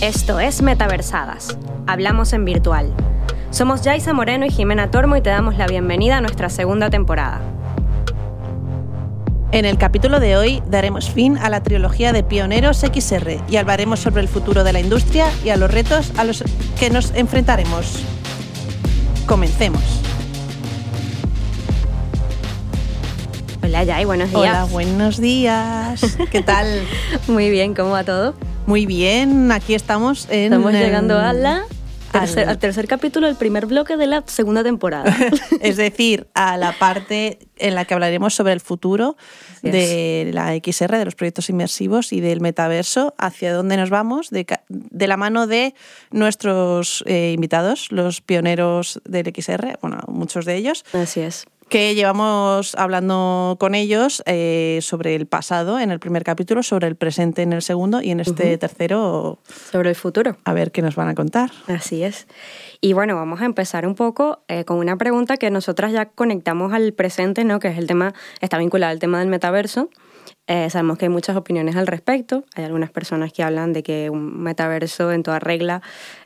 Esto es Metaversadas. Hablamos en virtual. Somos Jaisa Moreno y Jimena Tormo y te damos la bienvenida a nuestra segunda temporada. En el capítulo de hoy daremos fin a la trilogía de Pioneros XR y hablaremos sobre el futuro de la industria y a los retos a los que nos enfrentaremos. Comencemos. Hola Jai, buenos días. Hola, buenos días. ¿Qué tal? Muy bien, ¿cómo va todo? Muy bien, aquí estamos en... Estamos llegando a la Tercer, al tercer capítulo del primer bloque de la segunda temporada. es decir, a la parte en la que hablaremos sobre el futuro de la XR, de los proyectos inmersivos y del metaverso, hacia dónde nos vamos, de, la mano de nuestros eh, invitados, los pioneros del XR, bueno, muchos de ellos. Así es que llevamos hablando con ellos eh, sobre el pasado en el primer capítulo, sobre el presente en el segundo y en este tercero sobre el futuro. A ver qué nos van a contar. Así es. Y bueno, vamos a empezar un poco eh, con una pregunta que nosotras ya conectamos al presente, ¿no? que es el tema, está vinculado al tema del metaverso. Eh, sabemos que hay muchas opiniones al respecto. Hay algunas personas que hablan de que un metaverso en toda regla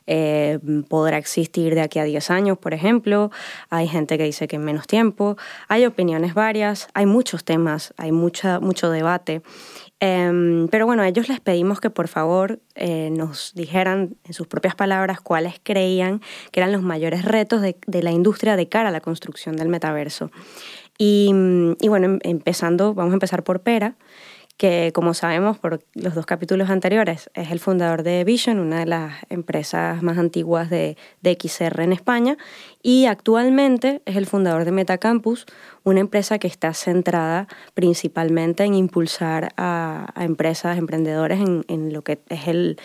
eh, podrá existir de aquí a 10 años, por ejemplo. Hay gente que dice que en menos tiempo. Hay opiniones varias, hay muchos temas, hay mucha, mucho debate. Em, pero bueno, a ellos les pedimos que por favor eh, nos dijeran en sus propias palabras cuáles creían que eran los mayores retos de, de la industria de cara a la construcción del metaverso. Y, y, bueno, em, empezando, vamos a empezar por Pera, que como sabemos por los dos capítulos anteriores es el fundador de Vision, una de las empresas más antiguas de, XR en España, y actualmente es el fundador de Metacampus, una empresa que está centrada principalmente en impulsar a, empresas, emprendedores en, en, lo que es el,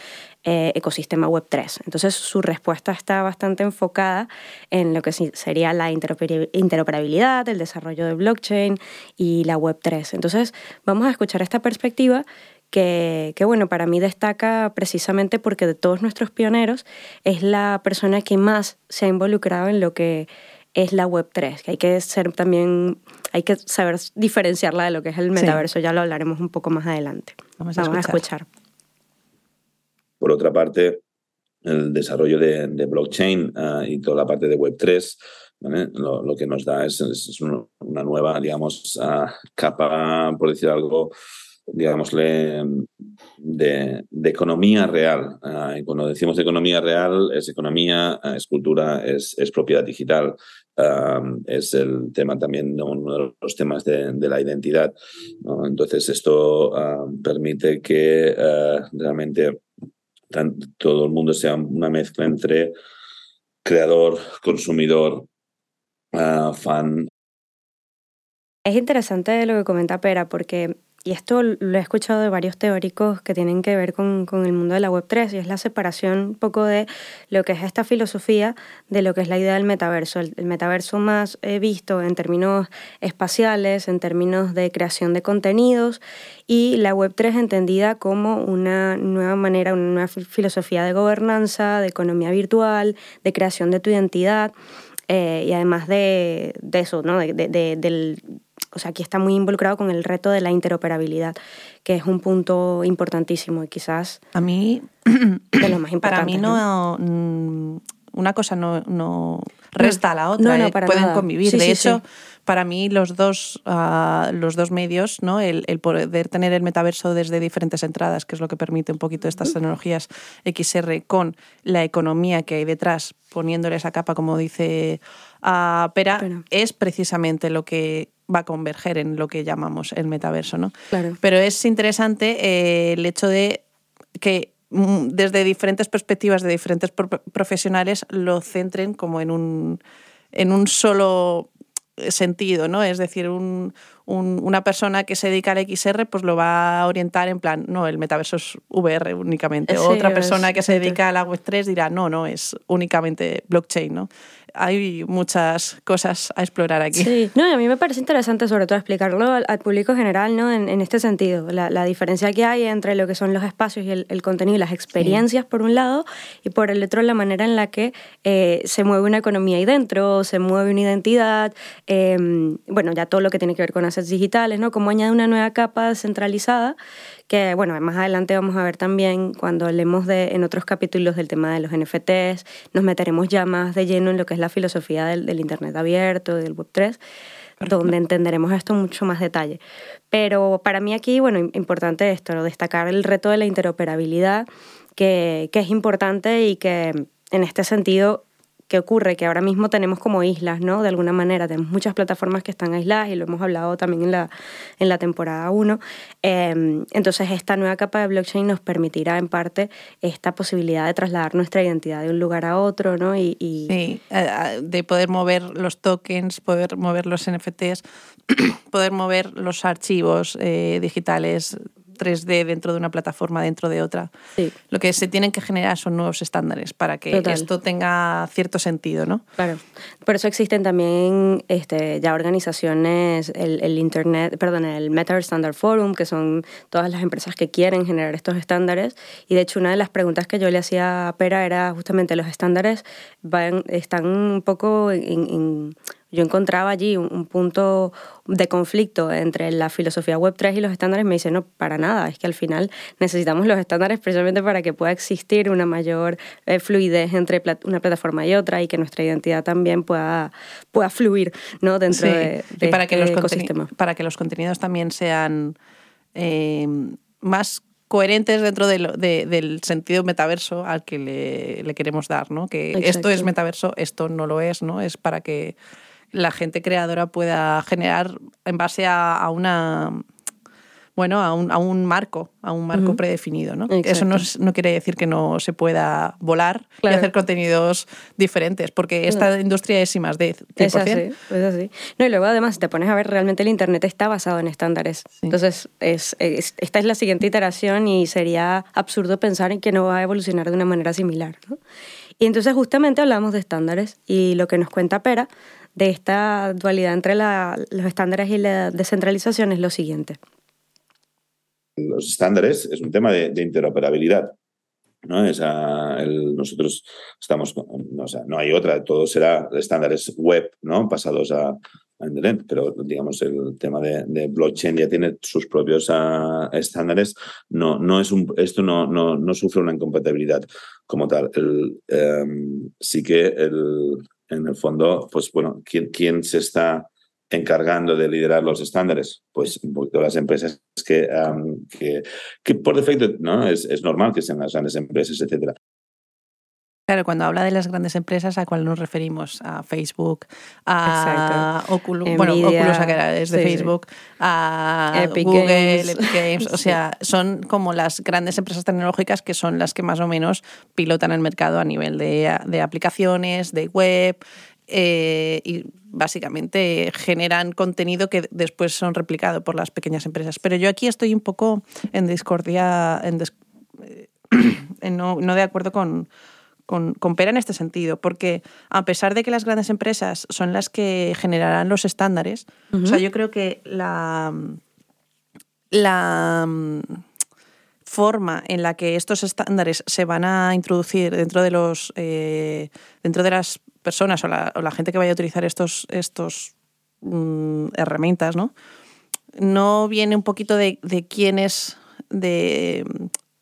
eh, ecosistema Web3. Entonces su respuesta está bastante enfocada en lo que sería la interoperabilidad, el desarrollo de blockchain y la Web3. Entonces vamos a escuchar esta perspectiva que, que, bueno, para mí destaca precisamente porque de todos nuestros pioneros es la persona que más se ha involucrado en lo que es la Web3, que hay que ser también, hay que saber diferenciarla de lo que es el metaverso, ya lo hablaremos un poco más adelante. Vamos a escuchar. Por otra parte, el desarrollo de, blockchain ah, y toda la parte de Web3 lo, que nos da es, una nueva, digamos, ah, capa, por decir algo, digámosle, de, economía real. Ah, y cuando decimos economía real, es economía, es cultura, es, propiedad digital. es el tema también, uno de los temas de, la identidad. Entonces, esto permite que realmente todo el mundo sea una mezcla entre creador, consumidor, ah, fan. Es interesante lo que comenta Pera, porque y esto lo he escuchado de varios teóricos que tienen que ver con, con, el mundo de la Web3, y es la separación un poco de lo que es esta filosofía de lo que es la idea del metaverso. El, metaverso más he visto en términos espaciales, en términos de creación de contenidos, y la Web3 entendida como una nueva manera, una nueva filosofía de gobernanza, de economía virtual, de creación de tu identidad. Eh, y además de, eso, ¿no? de, de, del o sea, aquí está muy involucrado con el reto de la interoperabilidad, que es un punto importantísimo y quizás a mí de lo más importante. Para mí no, mm, una cosa no, resta a la otra, ¿eh? pueden convivir. de hecho, para mí los dos, ah, los dos medios, ¿no? El, poder tener el metaverso desde diferentes entradas, que es lo que permite un poquito estas tecnologías XR, con la economía que hay detrás, poniéndole esa capa, como dice uh, Pera, es precisamente lo que va a converger en lo que llamamos el metaverso, ¿no? Claro. Pero es interesante eh, el hecho de que mm, desde diferentes perspectivas de diferentes profesionales lo centren como en un, en un solo sentido, ¿no? Es decir, un, una persona que se dedica al XR pues lo va a orientar en plan, no, el metaverso es VR únicamente. Otra persona que se dedica a la Web3 dirá, no, no, es únicamente blockchain, ¿no? Hay muchas cosas a explorar aquí. Sí, no, a mí me parece interesante sobre todo explicarlo al, público general ¿no? en, en este sentido, la, la, diferencia que hay entre lo que son los espacios y el, el contenido y las experiencias por un lado y por el otro la manera en la que eh, se mueve una economía ahí dentro, se mueve una identidad, em, bueno, ya todo lo que tiene que ver con assets digitales, ¿no? Cómo añade una nueva capa descentralizada que, bueno, más adelante vamos a ver también cuando hablemos de, en otros capítulos del tema de los NFTs, nos meteremos ya más de lleno en lo que es la filosofía del, del Internet abierto, del Web3 donde entenderemos esto en mucho más detalle. Pero para mí aquí, bueno, importante esto, destacar el reto de la interoperabilidad, que, que es importante y que en este sentido ¿qué ocurre? Que ahora mismo tenemos como islas, ¿no? De alguna manera, tenemos muchas plataformas que están aisladas y lo hemos hablado también en la, en la temporada 1. Em, entonces, esta nueva capa de blockchain nos permitirá, en parte, esta posibilidad de trasladar nuestra identidad de un lugar a otro, ¿no? Y, Sí, eh, de poder mover los tokens, poder mover los NFTs, poder mover los archivos eh, digitales 3D dentro de una plataforma, dentro de otra. Lo que se tienen que generar son nuevos estándares para que esto tenga cierto sentido, ¿no? Claro. Por eso existen también este, ya organizaciones, el, el Internet, perdón, el Meta Standard Forum, que son todas las empresas que quieren generar estos estándares. Y de hecho, una de las preguntas que yo le hacía a Pera era justamente los estándares van, están un poco en yo encontraba allí un, punto de conflicto entre la filosofía Web3 y los estándares, me dice, no, para nada, es que al final necesitamos los estándares precisamente para que pueda existir una mayor eh, fluidez entre una plataforma y otra y que nuestra identidad también pueda, pueda fluir ¿no? dentro de, para este que los ecosistema. Para que los contenidos también sean eh, más coherentes dentro del sentido metaverso al que le, queremos dar, ¿no? Que esto es metaverso, esto no lo es, ¿no? Es para que la gente creadora pueda generar en base a, una bueno, a un, a un, marco, a un marco predefinido. ¿no? Eso no, no, quiere decir que no se pueda volar y hacer contenidos diferentes, porque esta industria es y más de 100%. Es así, es así. No, y luego además, si te pones a ver, realmente el Internet está basado en estándares. Entonces, es, esta es la siguiente iteración y sería absurdo pensar en que no va a evolucionar de una manera similar. ¿no? Y entonces justamente hablamos de estándares y lo que nos cuenta Pera de esta dualidad entre los estándares y la descentralización es lo siguiente. Los estándares es un tema de, interoperabilidad. ¿no? nosotros estamos, o no hay otra, todo será estándares web, ¿no? Pasados a, Internet, pero digamos el tema de, blockchain ya tiene sus propios ah, estándares. No, no es un, esto no, no, no sufre una incompatibilidad como tal. Em, sí que el, en el fondo, pues bueno, ¿quién, quién se está encargando de liderar los estándares? Pues un poquito las empresas que, que, que, por defecto ¿no? Es, es, normal que sean las grandes empresas, etcétera. Claro, cuando habla de las grandes empresas, ¿a cuál nos referimos? A Facebook, a Oculus, bueno, Oculus es de Facebook, a Google, Epic Games. O sea, son como las grandes empresas tecnológicas que son las que más o menos pilotan el mercado a nivel de, de aplicaciones, de web, eh, y básicamente generan contenido que después son replicado por las pequeñas empresas. Pero yo aquí estoy un poco en discordia, en, eh, no, no de acuerdo con con, Pera en este sentido, porque a pesar de que las grandes empresas son las que generarán los estándares, o sea, yo creo que la, la mm, forma en la que estos estándares se van a introducir dentro de los eh, dentro de las personas o la, gente que vaya a utilizar estos, estos mm, herramientas, ¿no? No viene un poquito de, de quién es de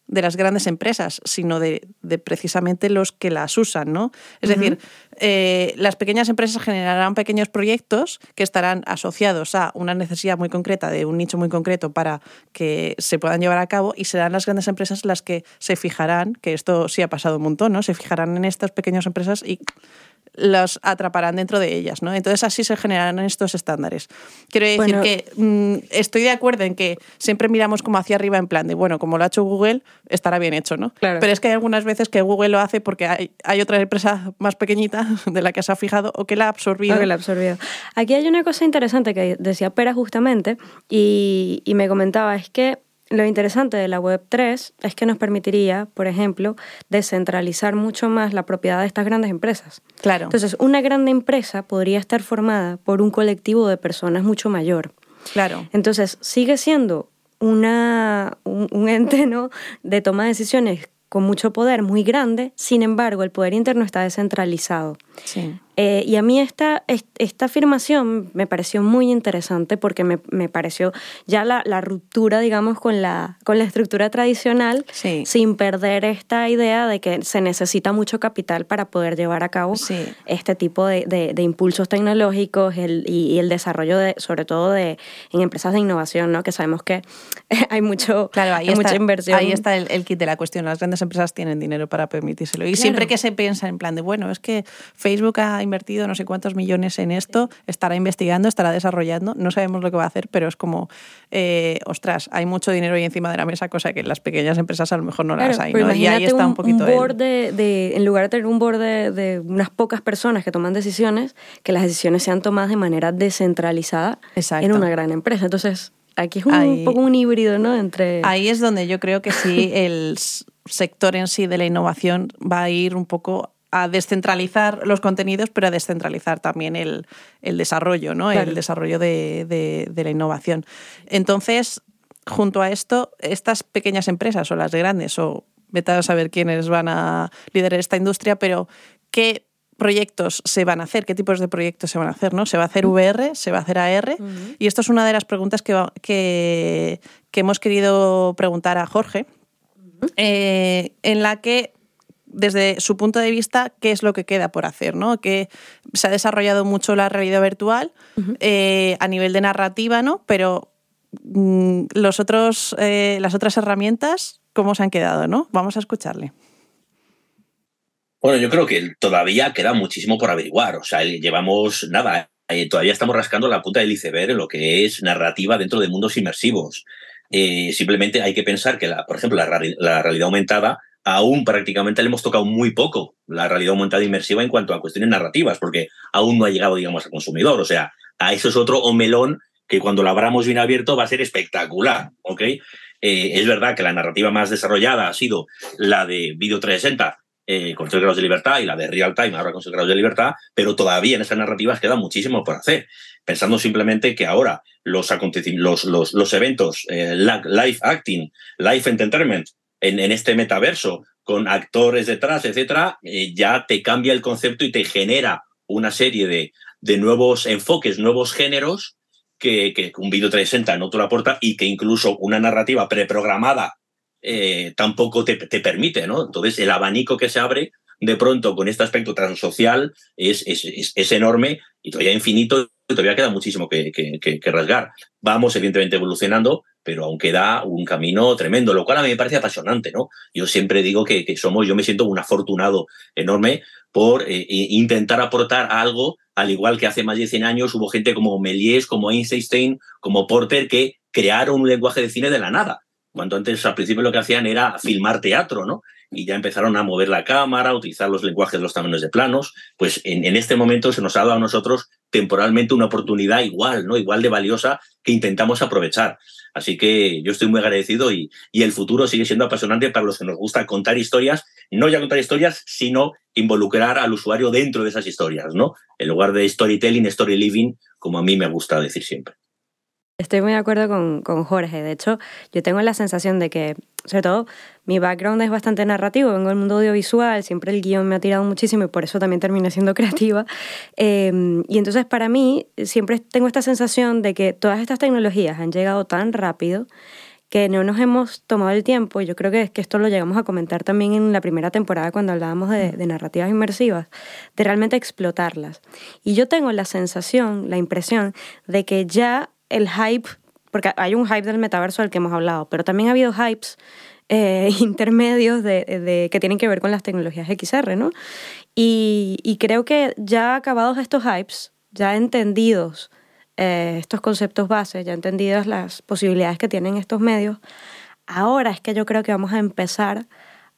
de las grandes empresas, sino de, precisamente los que las usan, ¿no? Es decir, eh, las pequeñas empresas generarán pequeños proyectos que estarán asociados a una necesidad muy concreta de un nicho muy concreto para que se puedan llevar a cabo y serán las grandes empresas las que se fijarán, que esto sí ha pasado un montón, ¿no? Se fijarán en estas pequeñas empresas y los atraparán dentro de ellas, ¿no? Entonces así se generarán estos estándares. Quiero decir que mm, estoy de acuerdo en que siempre miramos como hacia arriba en plan de, bueno, como lo ha hecho Google, estará bien hecho, ¿no? Pero es que hay algunas veces que Google lo hace porque hay, hay, otra empresa más pequeñita de la que se ha fijado o que la ha absorbido. que la ha absorbido. Aquí hay una cosa interesante que decía Pera justamente y, y me comentaba, es que lo interesante de la Web3 es que nos permitiría, por ejemplo, descentralizar mucho más la propiedad de estas grandes empresas. Claro. Entonces, una grande empresa podría estar formada por un colectivo de personas mucho mayor. Claro. Entonces, sigue siendo una, un, ente ¿no? de toma de decisiones con mucho poder, muy grande, sin embargo, el poder interno está descentralizado. Sí. Eh, y a mí esta, esta afirmación me pareció muy interesante porque me, me pareció ya la, la, ruptura, digamos, con la, con la estructura tradicional, sin perder esta idea de que se necesita mucho capital para poder llevar a cabo este tipo de, de, impulsos tecnológicos el, y, el desarrollo, de, sobre todo de, en empresas de innovación, ¿no? que sabemos que hay, mucho, claro, ahí mucha inversión. Ahí está el, kit de la cuestión. Las grandes empresas tienen dinero para permitírselo. Y siempre que se piensa en plan de, bueno, es que Facebook ha invertido no sé cuántos millones en esto, estará investigando, estará desarrollando, no sabemos lo que va a hacer, pero es como, eh, ostras, hay mucho dinero ahí encima de la mesa, cosa que en las pequeñas empresas a lo mejor no las hay. ¿no? Y ahí está un, poquito. Un board de, en lugar de tener un board de, unas pocas personas que toman decisiones, que las decisiones sean tomadas de manera descentralizada en una gran empresa. Entonces, aquí es un, poco un híbrido, ¿no? Entre... Ahí es donde yo creo que sí el sector en sí de la innovación va a ir un poco a descentralizar los contenidos, pero a descentralizar también el, desarrollo, ¿no? El desarrollo de, la innovación. Entonces, junto a esto, estas pequeñas empresas o las grandes, o vete a saber quiénes van a liderar esta industria, pero ¿qué proyectos se van a hacer? ¿Qué tipos de proyectos se van a hacer? ¿no? ¿Se va a hacer VR? ¿Se va a hacer AR? Y esto es una de las preguntas que, que, hemos querido preguntar a Jorge, eh, en la que desde su punto de vista, qué es lo que queda por hacer, ¿no? Que se ha desarrollado mucho la realidad virtual eh, a nivel de narrativa, ¿no? Pero mm, los otros, eh, las otras herramientas, ¿cómo se han quedado, no? Vamos a escucharle. Bueno, yo creo que todavía queda muchísimo por averiguar. O sea, llevamos nada, eh, todavía estamos rascando la punta del iceberg en lo que es narrativa dentro de mundos inmersivos. simplemente hay que pensar que, la, por ejemplo, la realidad aumentada aún prácticamente le hemos tocado muy poco la realidad aumentada inmersiva en cuanto a cuestiones narrativas, porque aún no ha llegado, digamos, al consumidor. O sea, a eso es otro melón que cuando lo abramos bien abierto va a ser espectacular, ¿ok? Eh, es verdad que la narrativa más desarrollada ha sido la de Video 360 eh, con 3 grados de libertad y la de Real Time ahora con 6 grados de libertad, pero todavía en esas narrativas queda muchísimo por hacer. Pensando simplemente que ahora los, los, los, los eventos, eh, live acting, live entertainment, en, este metaverso, con actores detrás, etcétera, eh, ya te cambia el concepto y te genera una serie de, de nuevos enfoques, nuevos géneros que, que un vídeo 360 no te lo aporta y que incluso una narrativa preprogramada eh, tampoco te, te, permite, ¿no? Entonces, el abanico que se abre de pronto con este aspecto transocial es, es, es, enorme y todavía infinito y todavía queda muchísimo que, que, que, rasgar. Vamos, evidentemente, evolucionando, pero aún queda un camino tremendo, lo cual a mí me parece apasionante, ¿no? Yo siempre digo que, que somos, yo me siento un afortunado enorme por eh, intentar aportar algo, al igual que hace más de 100 años hubo gente como Méliès, como Einstein, como Porter, que crearon un lenguaje de cine de la nada. Cuando antes, al principio, lo que hacían era filmar teatro, ¿no? y ya empezaron a mover la cámara, a utilizar los lenguajes de los tamaños de planos, pues en, en, este momento se nos ha dado a nosotros temporalmente una oportunidad igual, ¿no? Igual de valiosa que intentamos aprovechar. Así que yo estoy muy agradecido y, y el futuro sigue siendo apasionante para los que nos gusta contar historias, no ya contar historias, sino involucrar al usuario dentro de esas historias, ¿no? En lugar de storytelling, story living, como a mí me gusta decir siempre. Estoy muy de acuerdo con, con, Jorge. De hecho, yo tengo la sensación de que, sobre todo, mi background es bastante narrativo. Vengo del mundo audiovisual, siempre el guion me ha tirado muchísimo y por eso también terminé siendo creativa. Em, y entonces, para mí, siempre tengo esta sensación de que todas estas tecnologías han llegado tan rápido que no nos hemos tomado el tiempo, yo creo que, que esto lo llegamos a comentar también en la primera temporada cuando hablábamos de, de narrativas inmersivas, de realmente explotarlas. Y yo tengo la sensación, la impresión de que ya el hype, porque hay un hype del metaverso del que hemos hablado, pero también ha habido hypes eh, intermedios de, de, que tienen que ver con las tecnologías XR, ¿no? Y, y creo que ya acabados estos hypes, ya entendidos eh, estos conceptos bases, ya entendidas las posibilidades que tienen estos medios, ahora es que yo creo que vamos a empezar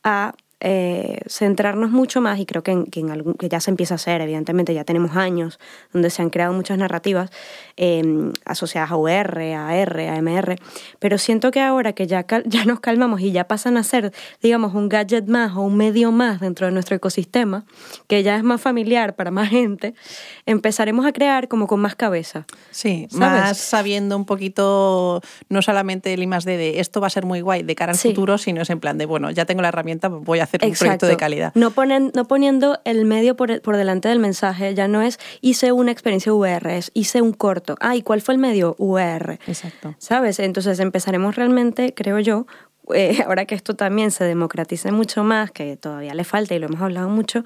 a eh, centrarnos mucho más, y creo que, que, en algún, que ya se empieza a hacer, evidentemente ya tenemos años donde se han creado muchas narrativas em, asociadas a UR, a R, a MR, pero siento que ahora que ya, ya nos calmamos y ya pasan a ser, digamos, un gadget más o un medio más dentro de nuestro ecosistema, que ya es más familiar para más gente, empezaremos a crear como con más cabeza. Sí, más sabiendo un poquito, no solamente el I más D de esto va a ser muy guay de cara al futuro, sino es en plan de, bueno, ya tengo la herramienta, voy a hacer un proyecto de calidad. No, ponen, no poniendo el medio por, por, delante del mensaje, ya no es hice una experiencia VR, es hice un corto. Ah, ¿y cuál fue el medio? VR. Exacto. ¿Sabes? Entonces empezaremos realmente, creo yo, eh, ahora que esto también se democratice mucho más, que todavía le falta y lo hemos hablado mucho,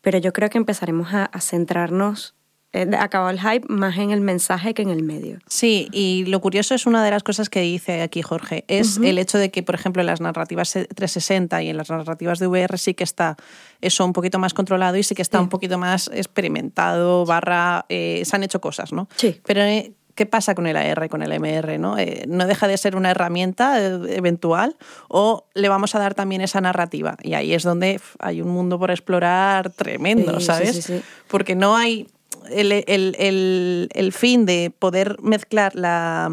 pero yo creo que empezaremos a, a centrarnos eh, acabó el hype más en el mensaje que en el medio. Sí, y lo curioso es una de las cosas que dice aquí Jorge, es el hecho de que, por ejemplo, en las narrativas 360 y en las narrativas de VR sí que está eso un poquito más controlado y sí que está un poquito más experimentado, barra, eh, se han hecho cosas, ¿no? Sí. Pero eh, ¿qué pasa con el AR, con el MR? ¿no? ¿No deja de ser una herramienta eventual o le vamos a dar también esa narrativa? Y ahí es donde hay un mundo por explorar tremendo, ¿sabes? Sí, sí, Porque no hay el, el, el, fin de poder mezclar la,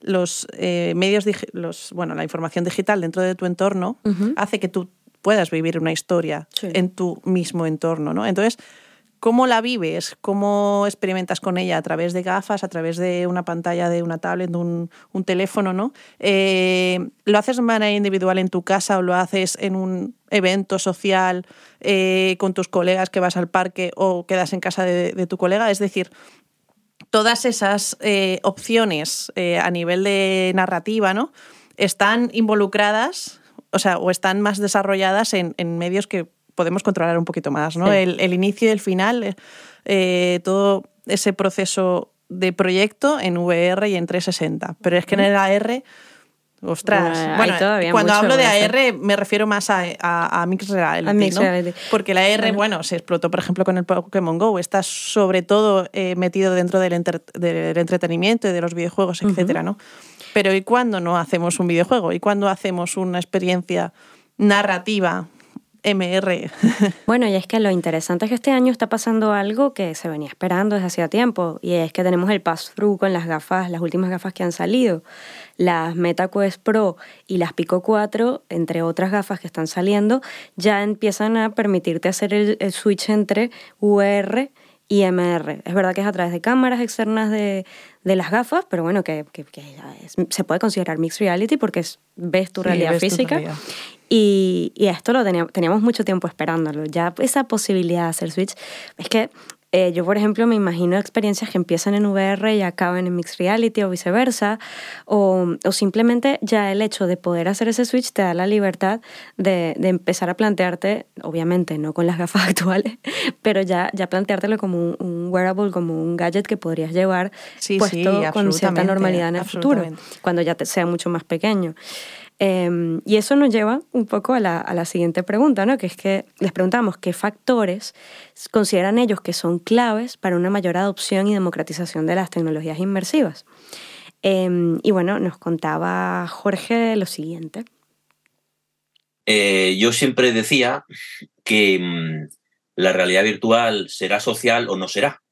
los eh, medios, los, bueno, la información digital dentro de tu entorno uh -huh. hace que tú puedas vivir una historia Sí. en tu mismo entorno, ¿no? Entonces, ¿cómo la vives? ¿Cómo experimentas con ella? A través de gafas, a través de una pantalla de una tablet, de un, teléfono, ¿no? Eh, ¿Lo haces de manera individual en tu casa o lo haces en un evento social eh, con tus colegas que vas al parque o quedas en casa de, tu colega? Es decir, todas esas eh, opciones a nivel de narrativa, ¿no? Están involucradas, o sea, o están más desarrolladas en medios que podemos controlar un poquito más, ¿no? Sí. El, el, inicio y el final, eh, todo ese proceso de proyecto en VR y en 360. Pero es que en el AR, ostras, bueno, todavía cuando hablo de. AR me refiero más a, a, a Mixed Reality, A Mixed ¿no? Reality. Porque la AR, bueno, se explotó, por ejemplo, con el Pokémon Go. Está sobre todo eh, metido dentro del, enter- del entretenimiento y de los videojuegos, etcétera, ¿no? Pero ¿y cuándo no hacemos un videojuego? ¿Y cuándo hacemos una experiencia narrativa MR? Bueno, y es que lo interesante es que este año está pasando algo que se venía esperando desde hacía tiempo, y es que tenemos el pass-through con las gafas, las últimas gafas que han salido, las MetaQuest Pro y las Pico 4, entre otras gafas que están saliendo, ya empiezan a permitirte hacer el, el switch entre VR y MR. Es verdad que es a través de cámaras externas de, de las gafas, pero bueno, que, que- que ya es- se puede considerar mixed reality porque es- ves tu Sí, realidad tu física. realidad. Y, y esto lo teníamos, teníamos mucho tiempo esperándolo. Ya esa posibilidad de hacer Switch. Es que eh, yo, por ejemplo, me imagino experiencias que empiezan en VR y acaban en Mixed Reality o viceversa. O, o simplemente ya el hecho de poder hacer ese Switch te da la libertad de, de empezar a plantearte, obviamente no con las gafas actuales, pero ya, ya planteártelo como un, un wearable, como un gadget que podrías llevar Sí, puesto sí, con cierta normalidad en el futuro cuando ya te sea mucho más pequeño. Eh, y eso nos lleva un poco a la, a la siguiente pregunta, ¿no? que es que les preguntamos qué factores consideran ellos que son claves para una mayor adopción y democratización de las tecnologías inmersivas. Eh, y bueno, nos contaba Jorge lo siguiente. Eh, yo siempre decía que mm, la realidad virtual será social o no será.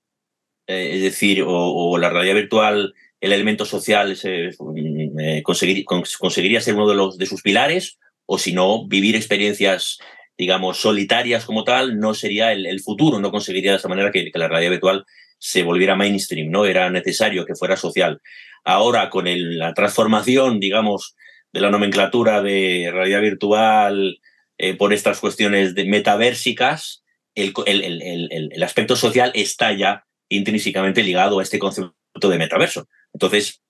Eh, es decir, o, la realidad virtual, el elemento social se, mm, eh, conseguir- cons- conseguiría ser uno de, los, de sus pilares, o si no, vivir experiencias, digamos, solitarias como tal, no sería el, futuro, no conseguiría de esa manera que, la realidad virtual se volviera mainstream, ¿no? Era necesario que fuera social. Ahora, con la transformación, digamos, de la nomenclatura de realidad virtual eh, por estas cuestiones de metaversicas, el- el aspecto social está ya intrínsecamente ligado a este concepto de metaverso. Entonces,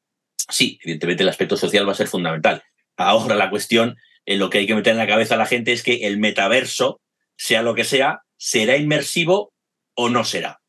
sí, evidentemente el aspecto social va a ser fundamental. Ahora la cuestión, en lo que hay que meter en la cabeza a la gente es que el metaverso, sea lo que sea, será inmersivo o no será.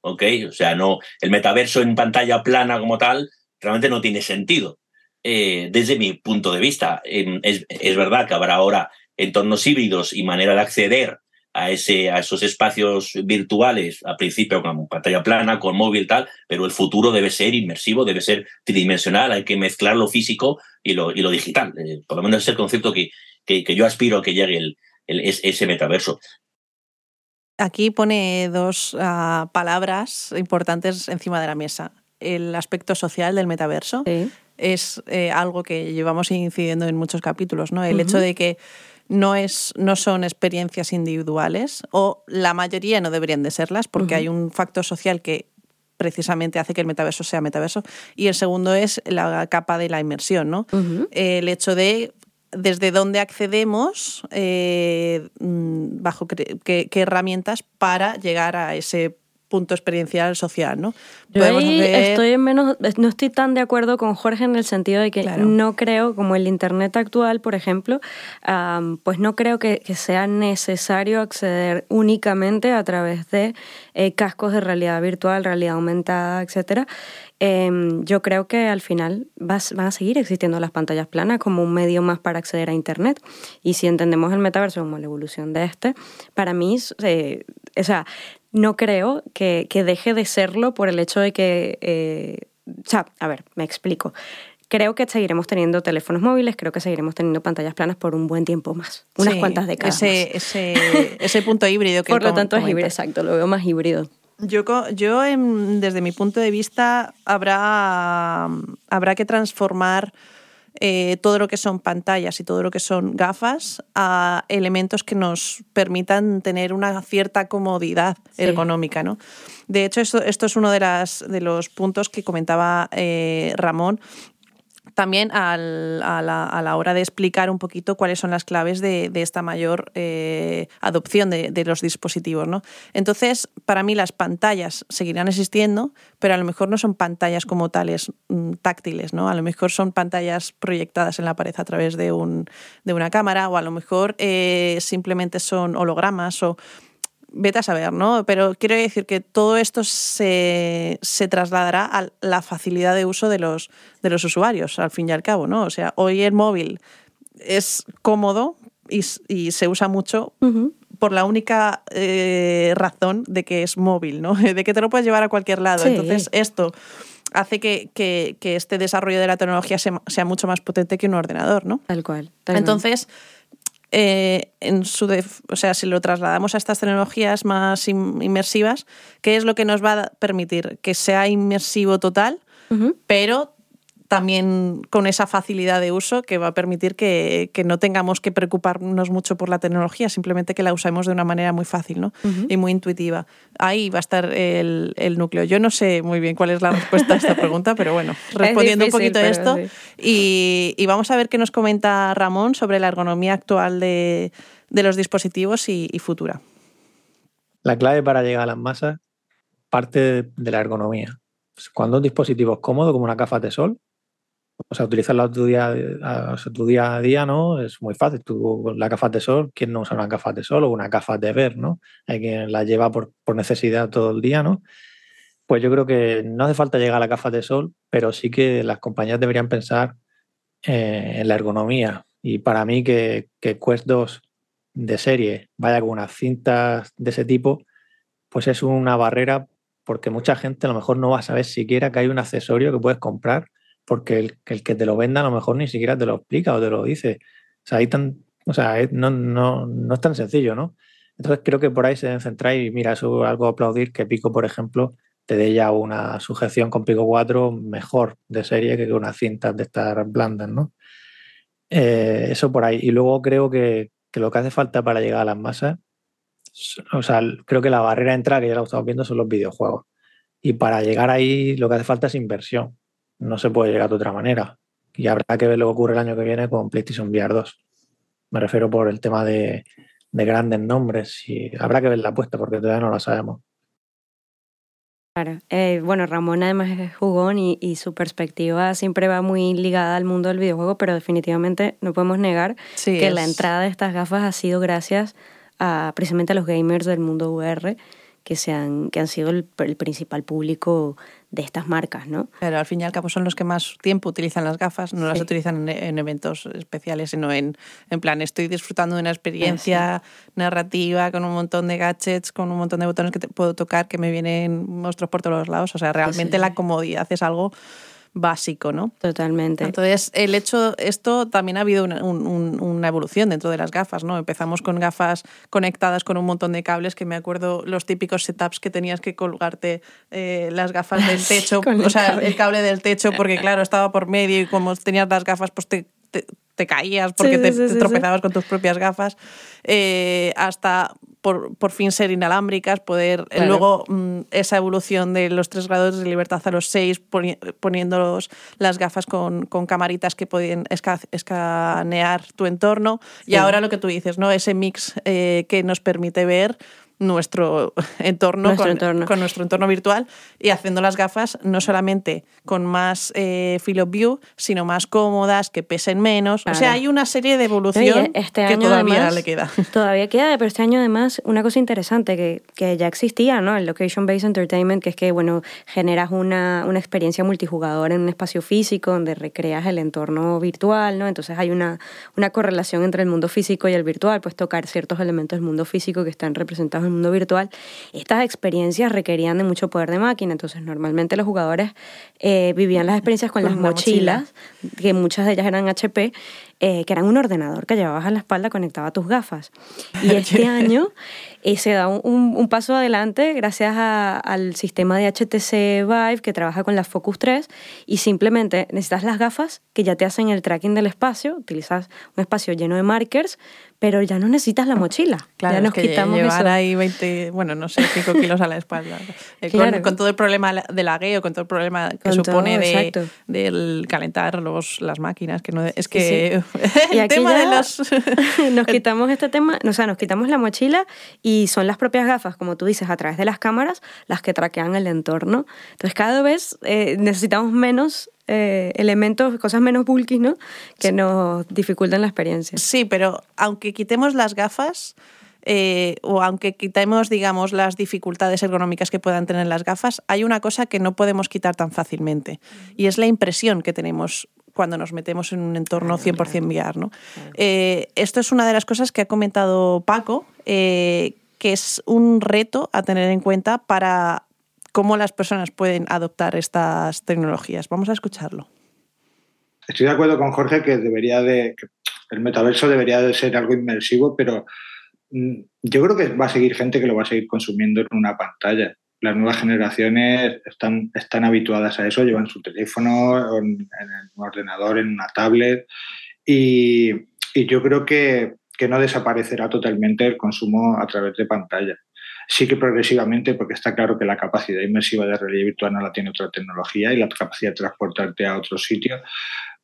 ¿Ok? O sea, no, el metaverso en pantalla plana como tal realmente no tiene sentido. Eh, desde mi punto de vista, eh, es, es verdad que habrá ahora entornos híbridos y manera de acceder a, ese, a esos espacios virtuales, al principio con pantalla plana, con móvil tal, pero el futuro debe ser inmersivo, debe ser tridimensional, hay que mezclar lo físico y lo, y lo digital. Eh, por lo menos es el concepto que, que, que yo aspiro a que llegue el, el, es- ese metaverso. Aquí pone dos ah, palabras importantes encima de la mesa. El aspecto social del metaverso Sí. es eh, algo que llevamos incidiendo en muchos capítulos, ¿no? El hecho de que no, es, no son experiencias individuales, o la mayoría no deberían de serlas, porque hay un factor social que precisamente hace que el metaverso sea metaverso. Y el segundo es la capa de la inmersión, ¿no? El hecho de desde dónde accedemos, eh, mm, bajo qué, herramientas para llegar a ese punto experiencial social, ¿no? Yo estoy en menos, no estoy tan de acuerdo con Jorge en el sentido de que no creo, como el Internet actual, por ejemplo, pues no creo que, sea necesario acceder únicamente a través de eh, cascos de realidad virtual, realidad aumentada, etcétera. Em, yo creo que al final van a seguir existiendo las pantallas planas como un medio más para acceder a Internet. Y si entendemos el metaverso como la evolución de este, para mí, eh, o sea, no creo que, deje de serlo por el hecho de que... Eh, o sea, a ver, me explico. Creo que seguiremos teniendo teléfonos móviles, creo que seguiremos teniendo pantallas planas por un buen tiempo más, unas cuantas décadas. Ese, ese, ese punto híbrido que Por lo tanto es híbrido, exacto, lo veo más híbrido. Yo, yo desde mi punto de vista, habrá, habrá que transformar eh, todo lo que son pantallas y todo lo que son gafas a elementos que nos permitan tener una cierta comodidad ergonómica. ¿no? De hecho, esto, esto es uno de, las, de los puntos que comentaba eh, Ramón también a, la, hora de explicar un poquito cuáles son las claves de, esta mayor eh, adopción de, los dispositivos. ¿no? Entonces, para mí las pantallas seguirán existiendo, pero a lo mejor no son pantallas como tales mm, táctiles, ¿no? a lo mejor son pantallas proyectadas en la pared a través de, un, de una cámara o a lo mejor eh, simplemente son hologramas o vete a saber, ¿no? Pero quiero decir que todo esto se, trasladará a la facilidad de uso de los, de los usuarios, al fin y al cabo, ¿no? O sea, hoy el móvil es cómodo y, se usa mucho por la única eh, razón de que es móvil, ¿no? De que te lo puedes llevar a cualquier lado. Entonces, esto hace que, este desarrollo de la tecnología sea, mucho más potente que un ordenador, ¿no? Tal cual. Entonces, eh, en su o sea, si lo trasladamos a estas tecnologías más inmersivas, ¿qué es lo que nos va a permitir? Que sea inmersivo total, pero también con esa facilidad de uso que va a permitir que, no tengamos que preocuparnos mucho por la tecnología, simplemente que la usemos de una manera muy fácil ¿no? y muy intuitiva. Ahí va a estar el, núcleo. Yo no sé muy bien cuál es la respuesta a esta pregunta, pero bueno, respondiendo un poquito a esto. Y, vamos a ver qué nos comenta Ramón sobre la ergonomía actual de, los dispositivos y, y futura. La clave para llegar a las masas parte de la ergonomía. Cuando un dispositivo es cómodo, como una gafas de sol, o sea, utilizarla tu día, a, tu día a día, ¿no? Es muy fácil. Tú con las gafas de sol, ¿quién no usa unas gafas de sol o unas gafas de ver, ¿no? Hay quien las lleva por, necesidad todo el día, ¿no? Pues yo creo que no hace falta llegar a las gafas de sol, pero sí que las compañías deberían pensar eh, en la ergonomía. Y para mí que, que Quest 2 de serie vaya con unas cintas de ese tipo, pues es una barrera porque mucha gente a lo mejor no va a saber siquiera que hay un accesorio que puedes comprar porque el, que te lo venda a lo mejor ni siquiera te lo explica o te lo dice. O sea, tan, o sea no, no, no, es tan sencillo, ¿no? Entonces creo que por ahí se deben centrar y mira, eso es algo a aplaudir que Pico, por ejemplo, te dé ya una sujeción con Pico 4 mejor de serie que con unas cintas de estas blandas, ¿no? Eh, eso por ahí. Y luego creo que, que, lo que hace falta para llegar a las masas, o sea, creo que la barrera de entrada, que ya lo estamos viendo, son los videojuegos. Y para llegar ahí lo que hace falta es inversión no se puede llegar de otra manera. Y habrá que ver lo que ocurre el año que viene con PlayStation VR 2. Me refiero por el tema de, grandes nombres y habrá que ver la apuesta porque todavía no la sabemos. Claro. Eh, bueno, Ramón además es jugón y, y, su perspectiva siempre va muy ligada al mundo del videojuego, pero definitivamente no podemos negar que la entrada de estas gafas ha sido gracias a precisamente a los gamers del mundo VR que, sean, que han sido el, principal público de estas marcas, ¿no? Pero al fin y al cabo son los que más tiempo utilizan las gafas, no las utilizan en, eventos especiales, sino en, en plan, estoy disfrutando de una experiencia narrativa con un montón de gadgets, con un montón de botones que te puedo tocar, que me vienen monstruos por todos lados. O sea, realmente la comodidad es algo básico, ¿no? Totalmente. Entonces, el hecho, esto también ha habido una, evolución dentro de las gafas, ¿no? Empezamos con gafas conectadas con un montón de cables, que me acuerdo los típicos setups que tenías que colgarte eh, las gafas del techo, o sea, el cable del techo, porque claro, estaba por medio y como tenías las gafas, pues te te, te caías porque Sí, te, sí, te sí, sí. tropezabas con tus propias gafas, eh, hasta por, por fin ser inalámbricas, poder eh, Claro. luego mm, esa evolución de los tres grados de libertad a los seis, poni- poniendo las gafas con, con camaritas que pueden esca- escanear tu entorno. Y ahora lo que tú dices, ¿no? Ese mix eh, que nos permite ver nuestro entorno, Nuestro con, entorno. con nuestro entorno virtual y haciendo las gafas no solamente con más eh, field of view, sino más cómodas, que pesen menos. O sea, Claro. hay una serie de evolución este que todavía además- le queda. Todavía queda, pero este año además una cosa interesante que, que ya existía, ¿no? El Location Based Entertainment, que es que, bueno, generas una, una experiencia multijugador en un espacio físico donde recreas el entorno virtual, ¿no? Entonces hay una, una correlación entre el mundo físico y el virtual, pues tocar ciertos elementos del mundo físico que están representados en el mundo virtual. Estas experiencias requerían de mucho poder de máquina, entonces normalmente los jugadores eh, vivían las experiencias con, las mochila. mochilas que muchas de ellas eran HP, eh, que eran un ordenador que llevabas a la espalda conectado a tus gafas. Y este año eh, se da un, un- un paso adelante gracias a- al sistema de HTC Vive que trabaja con la Focus 3 y simplemente necesitas las gafas que ya te hacen el tracking del espacio, utilizas un espacio lleno de markers, pero ya no necesitas la mochila. Claro, ya es nos que quitamos llevar eso. ahí 20, bueno, no sé, 5 kilos a la espalda. Eh, con- Claro. con, todo el problema de lagueo, con todo el problema que Con supone todo, de, del calentar los, las máquinas, que no es Sí, que Y el aquí tema de los... nos quitamos este tema, o sea, nos quitamos la mochila y son las propias gafas, como tú dices, a través de las cámaras, las que traquean el entorno. Entonces, cada vez eh, necesitamos menos eh, elementos, cosas menos bulky, ¿no? Que nos dificultan la experiencia. Sí, pero aunque quitemos las gafas eh, o aunque quitemos, digamos, las dificultades ergonómicas que puedan tener las gafas, hay una cosa que no podemos quitar tan fácilmente y es la impresión que tenemos cuando nos metemos en un entorno 100% VR. ¿no? Eh, esto es una de las cosas que ha comentado Paco, eh, que es un reto a tener en cuenta para cómo las personas pueden adoptar estas tecnologías. Vamos a escucharlo. Estoy de acuerdo con Jorge que debería de que el metaverso debería de ser algo inmersivo, pero mm, yo creo que va a seguir gente que lo va a seguir consumiendo en una pantalla. Las nuevas generaciones están, están habituadas a eso, llevan su teléfono, en, un ordenador, en una tablet, y, y yo creo que, que no desaparecerá totalmente el consumo a través de pantalla. Sí que progresivamente, porque está claro que la capacidad inmersiva de realidad virtual no la tiene otra tecnología y la capacidad de transportarte a otro sitio,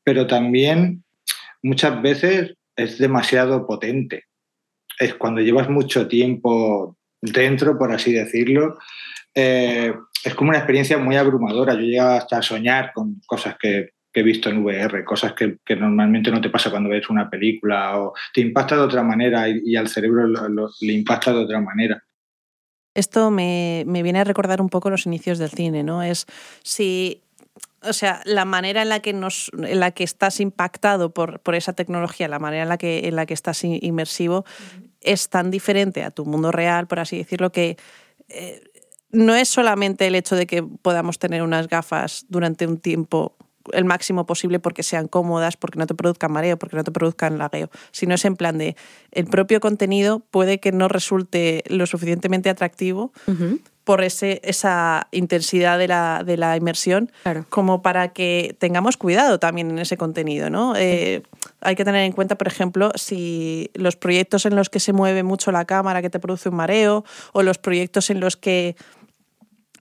pero también muchas veces es demasiado potente. Es cuando llevas mucho tiempo dentro, por así decirlo, eh, es como una experiencia muy abrumadora. Yo llegué hasta a soñar con cosas que, he visto en VR, cosas que, normalmente no te pasa cuando ves una película o te impacta de otra manera y, al cerebro lo, le impacta de otra manera. Esto me, me, viene a recordar un poco los inicios del cine, ¿no? Es si. O sea, la manera en la que, nos, en la que estás impactado por, por esa tecnología, la manera en la que, en la que estás inmersivo, uh -huh. es tan diferente a tu mundo real, por así decirlo, que eh, no es solamente el hecho de que podamos tener unas gafas durante un tiempo el máximo posible porque sean cómodas, porque no te produzcan mareo, porque no te produzcan lagueo, sino es en plan de el propio contenido puede que no resulte lo suficientemente atractivo uh -huh. por ese, esa intensidad de la, de la inmersión claro. como para que tengamos cuidado también en ese contenido. ¿no? Eh, hay que tener en cuenta, por ejemplo, si los proyectos en los que se mueve mucho la cámara que te produce un mareo o los proyectos en los que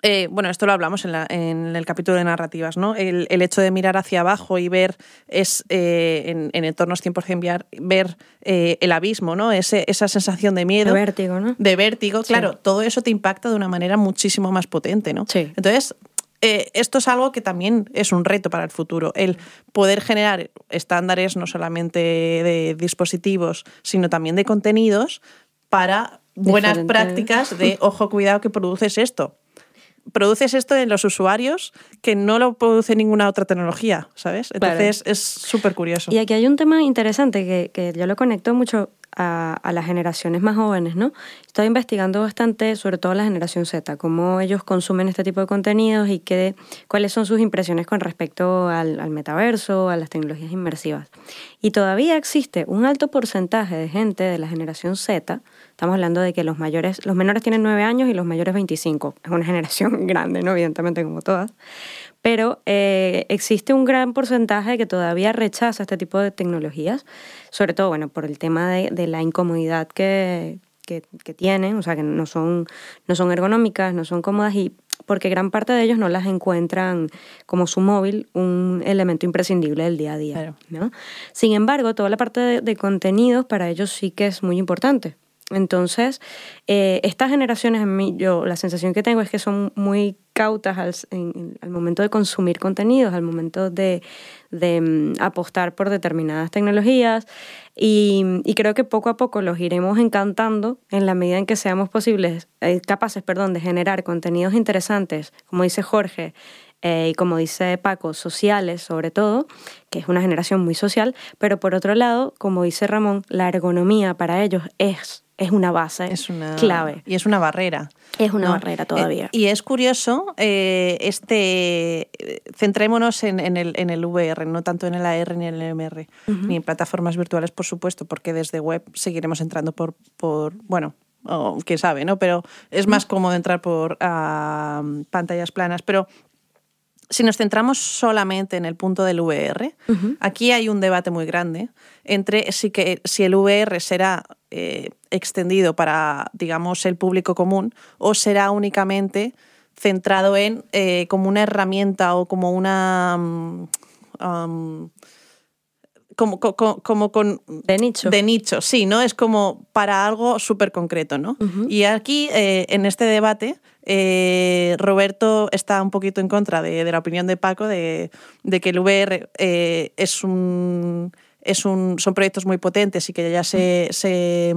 eh, bueno, esto lo hablamos en, la, en, el capítulo de narrativas, ¿no? El, el, hecho de mirar hacia abajo y ver es eh, en, en, entornos 100% VR, ver eh, el abismo, ¿no? Ese, esa sensación de miedo. De vértigo, ¿no? De vértigo, sí. claro, todo eso te impacta de una manera muchísimo más potente, ¿no? Sí. Entonces, eh, esto es algo que también es un reto para el futuro, el poder generar estándares no solamente de dispositivos, sino también de contenidos para buenas Diferente. prácticas de, ojo, cuidado que produces esto produces esto en los usuarios que no lo produce ninguna otra tecnología, ¿sabes? Entonces claro. es súper curioso. Y aquí hay un tema interesante que, que yo lo conecto mucho a, las generaciones más jóvenes, ¿no? Estoy investigando bastante, sobre todo la generación Z, cómo ellos consumen este tipo de contenidos y qué, cuáles son sus impresiones con respecto al, metaverso, a las tecnologías inmersivas. Y todavía existe un alto porcentaje de gente de la generación Z, Estamos hablando de que los menores tienen 9 años y los mayores 25. Es una generación grande, ¿no? Evidentemente, como todas. Pero eh, existe un gran porcentaje que todavía rechaza este tipo de tecnologías, sobre todo, bueno, por el tema de, de la incomodidad que, que, que, tienen, o sea, que no son, no son ergonómicas, no son cómodas y porque gran parte de ellos no las encuentran como su móvil un elemento imprescindible del día a día. Claro. ¿no? Sin embargo, toda la parte de, de, contenidos para ellos sí que es muy importante. Entonces, eh, estas generaciones, en mí, yo la sensación que tengo es que son muy cautas al, en, al momento de consumir contenidos, al momento de, um, apostar por determinadas tecnologías. Y, y, creo que poco a poco los iremos encantando en la medida en que seamos posibles, eh, capaces perdón, de generar contenidos interesantes, como dice Jorge, eh, y como dice Paco, sociales sobre todo, que es una generación muy social, pero por otro lado, como dice Ramón, la ergonomía para ellos es es una base es una, clave. Y es una barrera. Es una ¿no? barrera todavía. Eh, y es curioso, eh, este, centrémonos en, en, el, en el VR, no tanto en el AR ni en el MR, uh -huh. ni en plataformas virtuales, por supuesto, porque desde web seguiremos entrando por, por bueno, oh, quién sabe, ¿no? Pero es más cómodo entrar por uh, pantallas planas. Pero si nos centramos solamente en el punto del VR, uh -huh. aquí hay un debate muy grande entre si, que, si el VR será eh, extendido para, digamos, el público común o será únicamente centrado en eh, como una herramienta o como una... Um, como, como, como, con... De nicho. De nicho, sí, ¿no? Es como para algo súper concreto, ¿no? Uh -huh. Y aquí, eh, en este debate, eh, Roberto está un poquito en contra de, de la opinión de Paco de, de que el VR eh, es un, es un, son proyectos muy potentes y que ya se, se,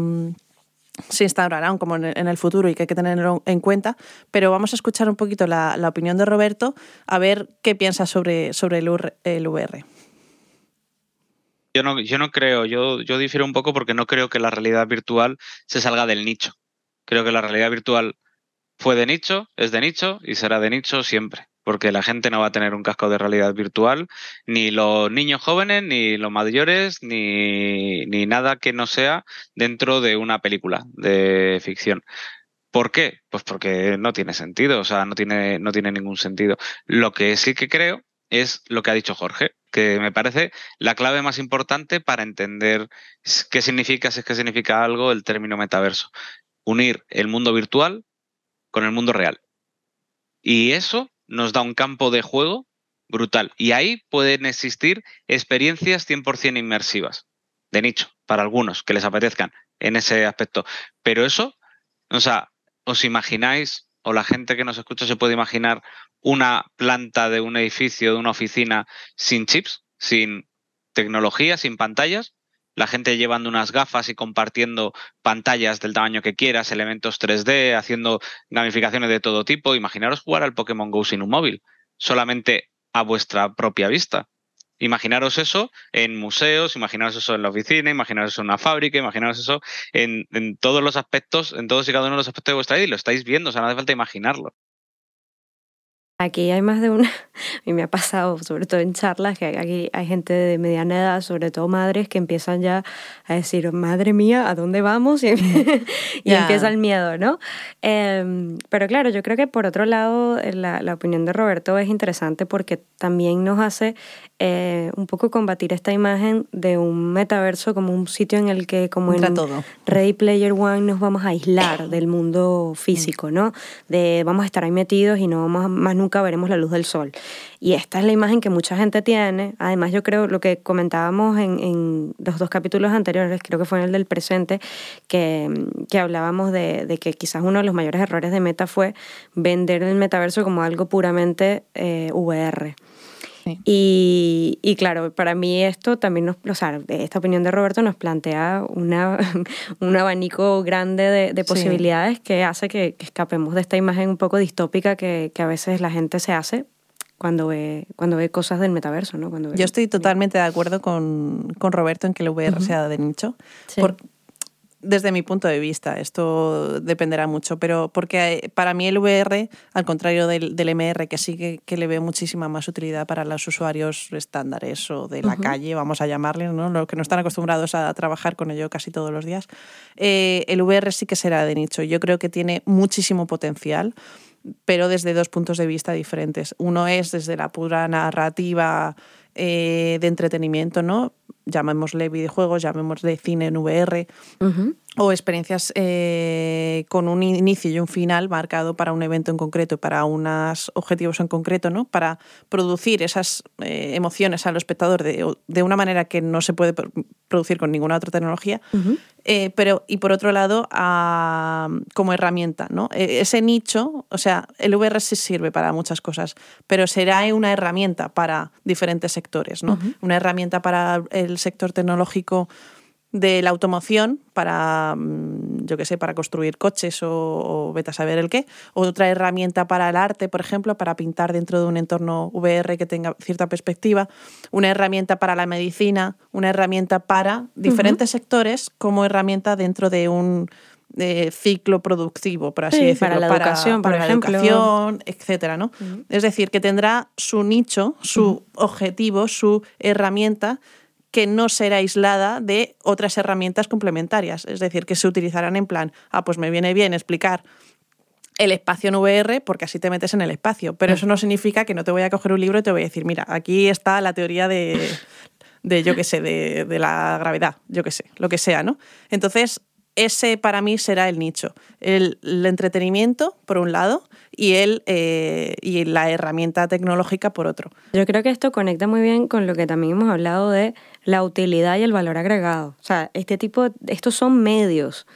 se instaurarán como en el, futuro y que hay que tenerlo en cuenta, pero vamos a escuchar un poquito la, la opinión de Roberto a ver qué piensa sobre, sobre el, el VR. Yo no, yo no creo, yo, yo difiero un poco porque no creo que la realidad virtual se salga del nicho. Creo que la realidad virtual fue de nicho, es de nicho y será de nicho siempre, porque la gente no va a tener un casco de realidad virtual, ni los niños jóvenes, ni los mayores, ni, ni nada que no sea dentro de una película de ficción. ¿Por qué? Pues porque no tiene sentido, o sea, no tiene, no tiene ningún sentido. Lo que sí que creo es lo que ha dicho Jorge, que me parece la clave más importante para entender qué significa, si es que significa algo, el término metaverso. Unir el mundo virtual con el mundo real. Y eso nos da un campo de juego brutal. Y ahí pueden existir experiencias 100% inmersivas, de nicho, para algunos que les apetezcan en ese aspecto. Pero eso, o sea, ¿os imagináis, o la gente que nos escucha se puede imaginar una planta de un edificio, de una oficina sin chips, sin tecnología, sin pantallas, la gente llevando unas gafas y compartiendo pantallas del tamaño que quieras, elementos 3D, haciendo gamificaciones de todo tipo. Imaginaros jugar al Pokémon Go sin un móvil, solamente a vuestra propia vista. Imaginaros eso en museos, imaginaros eso en la oficina, imaginaros eso en una fábrica, imaginaros eso en, todos los aspectos, en todos y cada uno de los aspectos de vuestra vida y lo estáis viendo, o sea, no hace falta imaginarlo. Aquí hay más de una, y me ha pasado, sobre todo en charlas, que aquí hay gente de mediana edad, sobre todo madres, que empiezan ya a decir, madre mía, ¿a dónde vamos? Y, y yeah. empieza el miedo, ¿no? Eh, pero claro, yo creo que por otro lado, la, la, opinión de Roberto es interesante porque también nos hace eh, un poco combatir esta imagen de un metaverso como un sitio en el que, como en todo. Ready Player One, nos vamos a aislar del mundo físico, ¿no? De vamos a estar ahí metidos y no vamos a, más nunca nunca veremos la luz del sol. Y esta es la imagen que mucha gente tiene. Además, yo creo lo que comentábamos en, los dos capítulos anteriores, creo que fue en el del presente, que, que hablábamos de, de, que quizás uno de los mayores errores de Meta fue vender el metaverso como algo puramente eh, VR. Sí. Y, y, claro, para mí esto también nos, o sea, esta opinión de Roberto nos plantea una, un abanico grande de, de posibilidades sí. que hace que, que, escapemos de esta imagen un poco distópica que, que, a veces la gente se hace cuando ve, cuando ve cosas del metaverso, ¿no? Cuando ve, Yo estoy totalmente de acuerdo con, con Roberto en que el VR uh -huh. sea de nicho. Sí. Por, desde mi punto de vista, esto dependerá mucho, pero porque para mí el VR, al contrario del, del MR, que sí que, le veo muchísima más utilidad para los usuarios estándares o de la calle, vamos a llamarle, ¿no? los que no están acostumbrados a trabajar con ello casi todos los días, eh, el VR sí que será de nicho. Yo creo que tiene muchísimo potencial pero desde dos puntos de vista diferentes. Uno es desde la pura narrativa eh, de entretenimiento, ¿no? Llamémosle videojuegos, llamémosle cine en VR, o experiencias eh, con un inicio y un final marcado para un evento en concreto, para unos objetivos en concreto, ¿no? Para producir esas eh, emociones al espectador de, de, una manera que no se puede producir con ninguna otra tecnología, eh, pero y por otro lado como herramienta, ¿no? E, ese nicho, o sea, el VR sí sirve para muchas cosas, pero será una herramienta para diferentes sectores, ¿no? Una herramienta para el sector tecnológico de la automoción para, mm, yo qué sé, para construir coches o, vete a saber el qué. Otra herramienta para el arte, por ejemplo, para pintar dentro de un entorno VR que tenga cierta perspectiva. Una herramienta para la medicina, una herramienta para diferentes sectores como herramienta dentro de un eh, ciclo productivo, por así decirlo. Para la educación, para, la educación, etcétera, ¿no? Es decir, que tendrá su nicho, su objetivo, su herramienta que no será aislada de otras herramientas complementarias. Es decir, que se utilizarán en plan, ah, pues me viene bien explicar el espacio en VR porque así te metes en el espacio. Pero eso no significa que no te voy a coger un libro y te voy a decir, mira, aquí está la teoría de, de yo qué sé, de, de, la gravedad, yo qué sé, lo que sea, ¿no? Entonces, ese para mí será el nicho. El, entretenimiento, por un lado, y, el, eh, y la herramienta tecnológica, por otro. Yo creo que esto conecta muy bien con lo que también hemos hablado de la utilidad y el valor agregado. O sea, este tipo, estos son medios.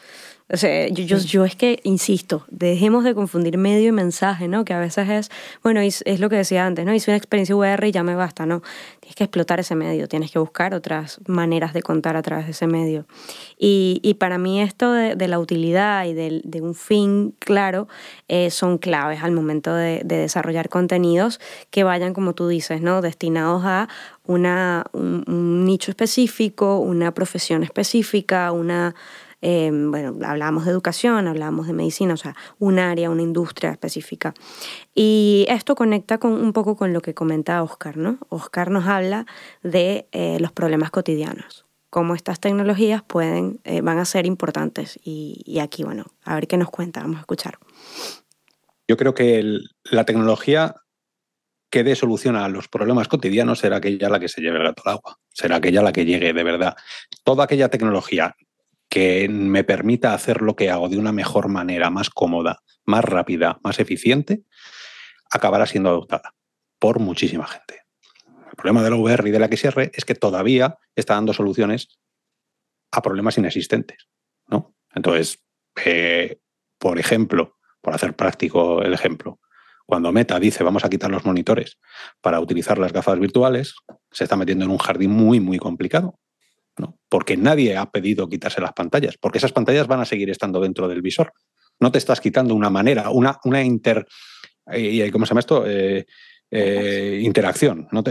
O sea, yo, yo, yo, es que, insisto, dejemos de confundir medio y mensaje, ¿no? Que a veces es, bueno, es, lo que decía antes, ¿no? Hice una experiencia VR y ya me basta, ¿no? Tienes que explotar ese medio, tienes que buscar otras maneras de contar a través de ese medio. Y, y para mí esto de, de la utilidad y de, de, un fin claro eh, son claves al momento de, de, desarrollar contenidos que vayan, como tú dices, ¿no? Destinados a una, un nicho específico, una profesión específica, una Em, bueno, hablábamos de educación, hablábamos de medicina, o sea, un área, una industria específica. Y esto conecta con, un poco con lo que comenta Oscar, ¿no? Oscar nos habla de eh, los problemas cotidianos cómo estas tecnologías pueden, eh, van a ser importantes. Y, aquí, bueno, a ver qué nos cuenta, vamos a escuchar. Yo creo que la tecnología que dé solución a los problemas cotidianos será aquella la que se lleve el gato al agua, será aquella la que llegue de verdad. Toda aquella tecnología que me permita hacer lo que hago de una mejor manera, más cómoda, más rápida, más eficiente, acabará siendo adoptada por muchísima gente. El problema de la VR y de la XR es que todavía está dando soluciones a problemas inexistentes. ¿no? Entonces, eh, por ejemplo, por hacer práctico el ejemplo, cuando Meta dice vamos a quitar los monitores para utilizar las gafas virtuales, se está metiendo en un jardín muy, muy complicado, porque nadie ha pedido quitarse las pantallas, porque esas pantallas van a seguir estando dentro del visor. No te estás quitando una manera, una, una inter... Eh, ¿Cómo se llama esto? Eh, eh, interacción. No,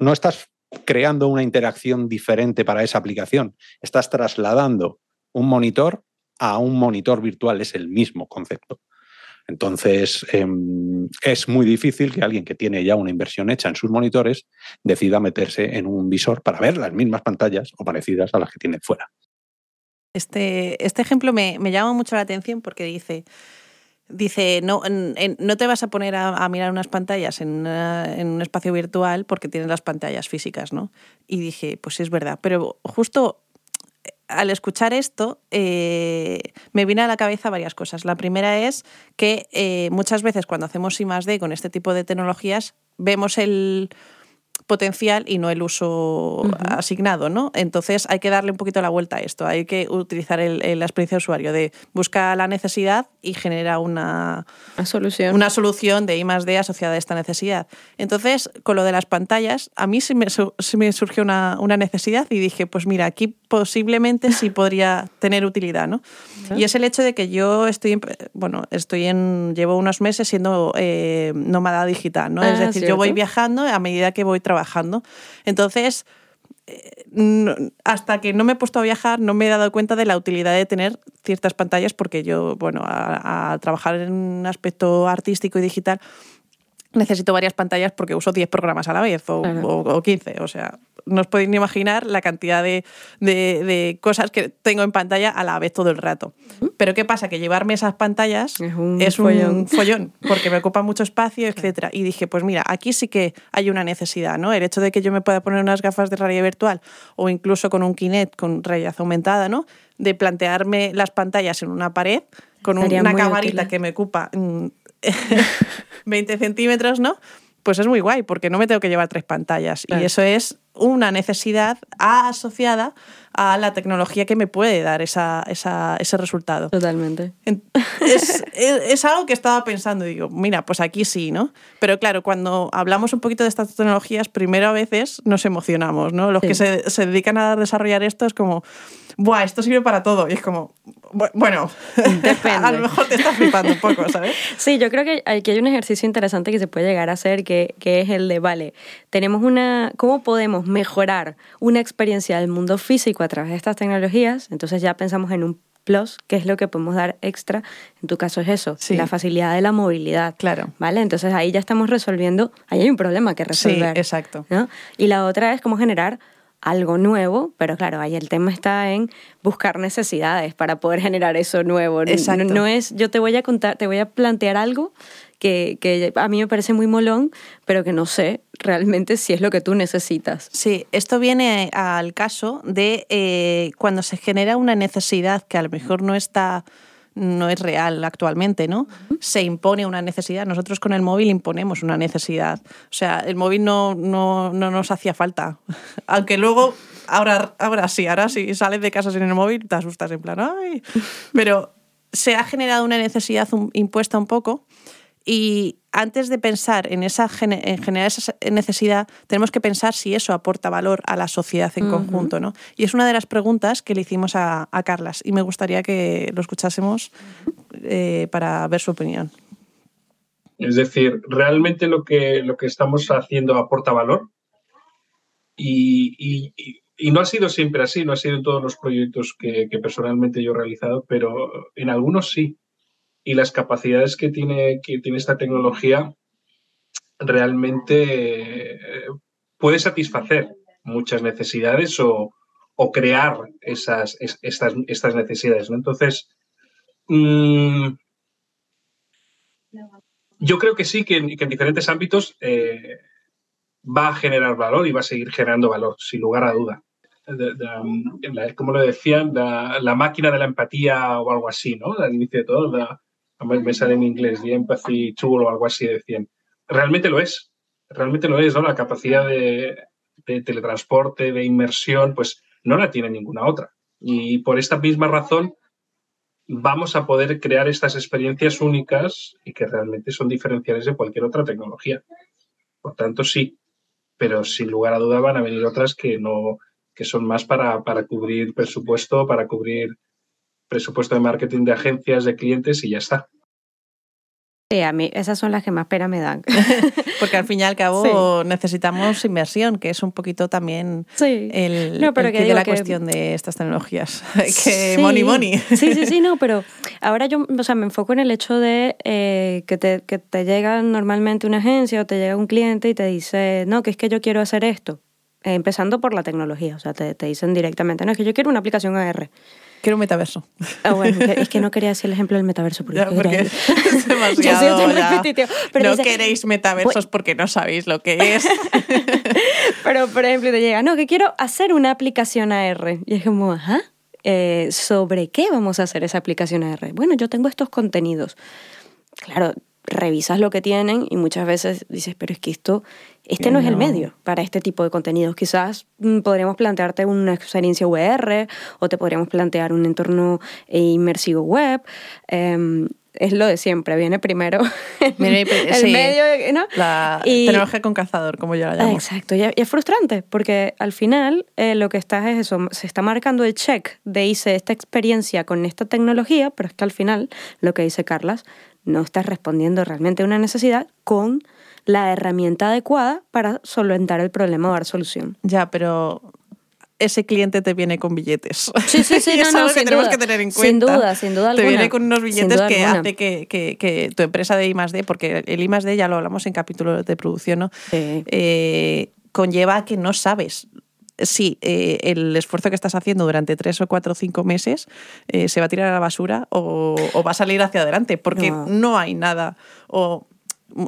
no, estás creando una interacción diferente para esa aplicación. Estás trasladando un monitor a un monitor virtual. Es el mismo concepto. Entonces, em, es muy difícil que alguien que tiene ya una inversión hecha en sus monitores decida meterse en un visor para ver las mismas pantallas o parecidas a las que tiene fuera. Este, este ejemplo me, llama mucho la atención porque dice, dice no, no te vas a poner a, mirar unas pantallas en, en, un espacio virtual porque tienes las pantallas físicas, ¿no? Y dije, pues es verdad, pero justo al escuchar esto, eh, me viene a la cabeza varias cosas. La primera es que eh, muchas veces cuando hacemos I con este tipo de tecnologías, vemos el, potencial y no el uso asignado, ¿no? Entonces hay que darle un poquito la vuelta a esto, hay que utilizar el, la experiencia de usuario de busca la necesidad y genera una, solución. una solución de I más D asociada a esta necesidad. Entonces, con lo de las pantallas, a mí sí me, me surgió una, una, necesidad y dije, pues mira, aquí posiblemente sí podría tener utilidad, ¿no? Y es el hecho de que yo estoy, bueno, estoy en, llevo unos meses siendo eh, nómada digital, ¿no? es ah, decir, yo voy viajando a medida que voy trabajando. Entonces, eh, hasta que no me he puesto a viajar no me he dado cuenta de la utilidad de tener ciertas pantallas porque yo, bueno, a trabajar en un aspecto artístico y digital necesito varias pantallas porque uso 10 programas a la vez o, Claro. o- o 15. O sea, no os podéis ni imaginar la cantidad de, de- de cosas que tengo en pantalla a la vez todo el rato. Pero ¿qué pasa? Que llevarme esas pantallas Es un es un follón. porque me ocupa mucho espacio, etcétera. Y dije, pues mira, aquí sí que hay una necesidad, ¿no? El hecho de que yo me pueda poner unas gafas de realidad virtual o incluso con un Kinect con realidad aumentada, ¿no? De plantearme las pantallas en una pared con una camarita útiles. que me ocupa mm, 20 centímetros, ¿no? Pues es muy guay porque no me tengo que llevar tres pantallas. Claro. Y eso es una necesidad asociada a la tecnología que me puede dar esa, esa- ese resultado. Totalmente. En- Es, es- es algo que estaba pensando digo, mira, pues aquí sí, ¿no? Pero claro, cuando hablamos un poquito de estas tecnologías, primero a veces nos emocionamos, ¿no? Los Sí. que se, se dedican a desarrollar esto es como, ¡buah, esto sirve para todo! Y es como, "Bu- bueno, a lo mejor te estás flipando un poco, ¿sabes? Sí, yo creo que aquí hay un ejercicio interesante que se puede llegar a hacer, que, que es el de, vale, tenemos una, ¿cómo podemos mejorar una experiencia del mundo físico a través de estas tecnologías? Entonces ya pensamos en un plus, que es lo que podemos dar extra. En tu caso es eso, Sí. la facilidad de la movilidad. Claro. ¿Vale? Entonces ahí ya estamos resolviendo, ahí hay un problema que Sí, resolver. exacto. ¿no? Y la otra es cómo generar algo nuevo, pero claro, ahí el tema está en buscar necesidades para poder generar eso nuevo. No- Exacto. No, es, yo te voy a contar, te voy a plantear algo que, que a mí me parece muy molón, pero que no sé realmente si es lo que tú necesitas. Sí, esto viene al caso de eh, cuando se genera una necesidad que a lo mejor no está no es real actualmente, ¿no? Se impone una necesidad. Nosotros con el móvil imponemos una necesidad. O sea, el móvil no, no, no nos hacía falta. Aunque luego, ahora, ahora sí, ahora sí, sales de casa sin el móvil, te asustas en plan, ¡ay! Pero se ha generado una necesidad impuesta un poco y antes de pensar en, esa, en generar esa necesidad, tenemos que pensar si eso aporta valor a la sociedad en conjunto. ¿no? Y es una de las preguntas que le hicimos a, a Carlas y me gustaría que lo escuchásemos eh, para ver su opinión. Es decir, realmente lo que, lo que estamos haciendo aporta valor y, y- y- y no ha sido siempre así, no ha sido en todos los proyectos que, que personalmente yo he realizado, pero en algunos sí. Y las capacidades que tiene, que tiene esta tecnología realmente eh, puede satisfacer muchas necesidades o, o crear esas, es- estas, estas necesidades. ¿no? Entonces, mm, yo creo que sí, que en, que en diferentes ámbitos eh, va a generar valor y va a seguir generando valor, sin lugar a duda. Como lo decían, la, máquina de la empatía o algo así, ¿no? Al inicio de todo, me sale en inglés, The Empathy Tool o algo así decían. Realmente lo es, realmente lo es, ¿no? La capacidad de, de teletransporte, de inmersión, pues no la tiene ninguna otra. Y por esta misma razón vamos a poder crear estas experiencias únicas y que realmente son diferenciales de cualquier otra tecnología. Por tanto, sí, pero sin lugar a duda van a venir otras que no que son más para, para cubrir presupuesto, para cubrir presupuesto de marketing de agencias, de clientes y ya está. Sí, a mí esas son las que más pena me dan. Porque al fin y al cabo necesitamos inversión, que es un poquito también Sí. el, No, pero el que de digo la que- cuestión de estas tecnologías. que Sí. money, money. Sí, sí, sí, no, pero ahora yo o sea, me enfoco en el hecho de eh, que, te, que te llega normalmente una agencia o te llega un cliente y te dice, no, que es que yo quiero hacer esto. Eh, empezando por la tecnología, o sea, te, te dicen directamente, no, es que yo quiero una aplicación AR. Quiero un metaverso. Ah, bueno, es que no quería decir el ejemplo del metaverso porque, era- es Yo soy demasiado. repetitivo, pero no dice- queréis metaversos porque no sabéis lo que es. Pero, por ejemplo, te llega, no, que quiero hacer una aplicación AR. Y es como, ajá, eh, ¿sobre qué vamos a hacer esa aplicación AR? Bueno, yo tengo estos contenidos. Claro, revisas lo que tienen y muchas veces dices, pero es que esto, este no, es el medio para este tipo de contenidos. Quizás mm, podríamos plantearte una experiencia VR o te podríamos plantear un entorno eh, inmersivo web. Em, es lo de siempre, viene primero Viene- el sí. medio, ¿no? La Y- tecnología con calzador, como yo la llamo. Exacto, y y es frustrante porque al final eh, lo que estás es eso, se está marcando el check de hice esta experiencia con esta tecnología, pero es que al final, lo que dice Carlas, no estás respondiendo realmente a una necesidad con la herramienta adecuada para solventar el problema o dar solución. Ya, pero ese cliente te viene con billetes. Sí, sí, sí, Y es no, no, algo que sin tenemos duda. que tener en Sin cuenta. duda, sin duda Te alguna. viene con unos Sin billetes que hace que, que- que tu empresa de I+.D., porque el I+.D. ya lo hablamos en capítulo de producción, ¿no? Sí. Eh, conlleva a que no sabes si eh, el esfuerzo que estás haciendo durante tres o cuatro o cinco meses eh, se va a tirar a la basura o, o va a salir hacia adelante, porque No. no, hay nada. O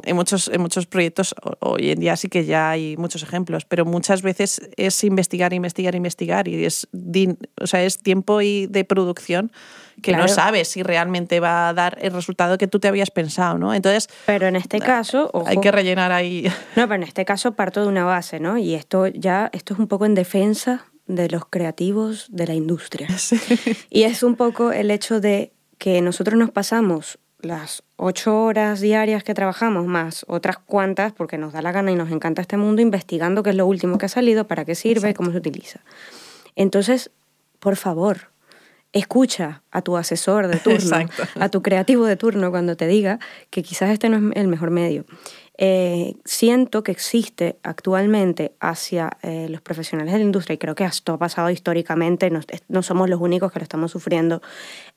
en muchos, en muchos proyectos ho- hoy en día sí que ya hay muchos ejemplos, pero muchas veces es investigar, investigar, investigar y es, o sea, es tiempo y de producción que no Claro. sabes si realmente va a dar el resultado que tú te habías pensado, ¿no? Entonces Pero en este caso, ojo, hay que rellenar ahí. No, pero en este caso parto de una base, ¿no? Y esto ya, esto es un poco en defensa de los creativos de la industria. Y es un poco el hecho de que nosotros nos pasamos las ocho horas diarias que trabajamos, más otras cuantas, porque nos da la gana y nos encanta este mundo, investigando qué es lo último que ha salido, para qué sirve, cómo se utiliza. Entonces, por favor, escucha a tu asesor de turno, Exacto. a tu creativo de turno cuando te diga que quizás este no es el mejor medio. Eh, siento que existe actualmente hacia eh, los profesionales de la industria, y creo que esto ha pasado históricamente, no, no somos los únicos que lo estamos sufriendo,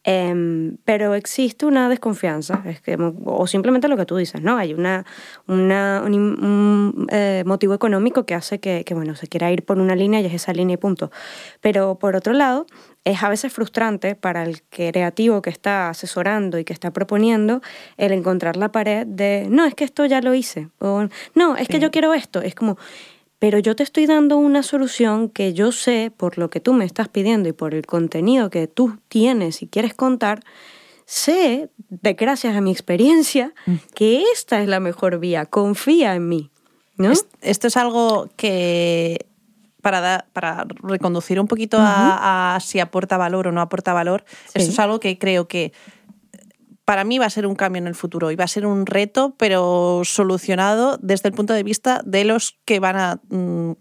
em, pero existe una desconfianza, es que, o simplemente lo que tú dices, ¿no? Hay una, una, un, un, eh, motivo económico que hace que, que, bueno, se quiera ir por una línea y es esa línea y punto. Pero por otro lado, es a veces frustrante para el creativo que está asesorando y que está proponiendo el encontrar la pared de, no, es que esto ya lo hice, o no, es que yo quiero esto. Es como, pero yo te estoy dando una solución que yo sé por lo que tú me estás pidiendo y por el contenido que tú tienes y quieres contar, sé, de gracias a mi experiencia, que esta es la mejor vía, confía en mí. ¿no? Es- Esto es algo que para, da- para reconducir un poquito a, a si aporta valor o no aporta valor, Sí. esto es algo que creo que para mí va a ser un cambio en el futuro y va a ser un reto, pero solucionado desde el punto de vista de los que van a mm,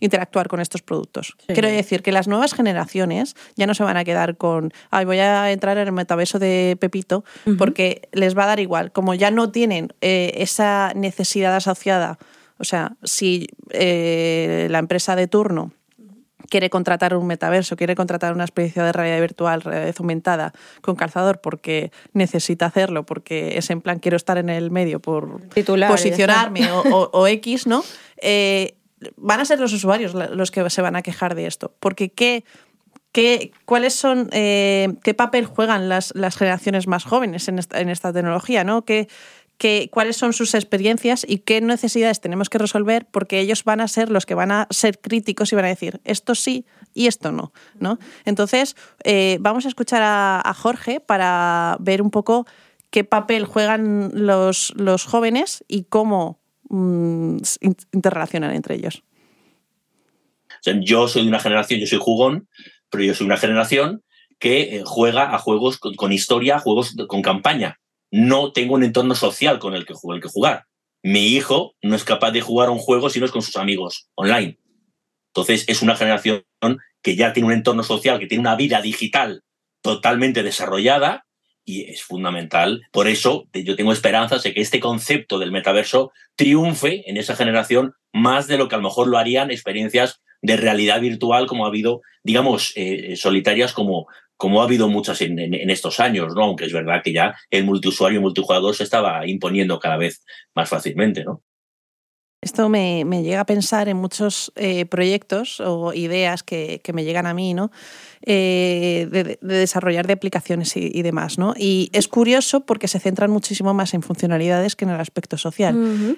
interactuar con estos productos. Sí. Quiero decir que las nuevas generaciones ya no se van a quedar con, ay, voy a entrar en el metaverso de Pepito, porque les va a dar igual. Como ya no tienen eh, esa necesidad asociada, o sea, si eh, la empresa de turno quiere contratar un metaverso, quiere contratar una experiencia de realidad virtual, realidad aumentada con calzador porque necesita hacerlo, porque es en plan quiero estar en el medio por Titular, posicionarme o, o- o X, ¿no? Eh, van a ser los usuarios los que se van a quejar de esto. Porque qué, qué, cuáles son, eh, qué papel juegan las, las generaciones más jóvenes en esta, en esta tecnología, ¿no? ¿Qué, qué- cuáles son sus experiencias y qué necesidades tenemos que resolver, porque ellos van a ser los que van a ser críticos y van a decir esto sí y esto no. ¿no? Entonces, eh, vamos a escuchar a, Jorge para ver un poco qué papel juegan los, los jóvenes y cómo mm, interrelacionan entre ellos. Yo soy de una generación, yo soy jugón, pero yo soy una generación que eh, juega a juegos con, con historia, juegos con campaña. No tengo un entorno social con el que, el que jugar. Mi hijo no es capaz de jugar un juego si no es con sus amigos online. Entonces es una generación que ya tiene un entorno social, que tiene una vida digital totalmente desarrollada y es fundamental. Por eso yo tengo esperanzas de que este concepto del metaverso triunfe en esa generación más de lo que a lo mejor lo harían experiencias de realidad virtual como ha habido, digamos, eh, solitarias como, como ha habido muchas en, en- en estos años, ¿no? Aunque es verdad que ya el multiusuario y multijugador se estaba imponiendo cada vez más fácilmente, ¿no? Esto me, me llega a pensar en muchos eh, proyectos o ideas que, que me llegan a mí, ¿no? Eh, de, de desarrollar de aplicaciones y, y demás, ¿no? Y es curioso porque se centran muchísimo más en funcionalidades que en el aspecto social.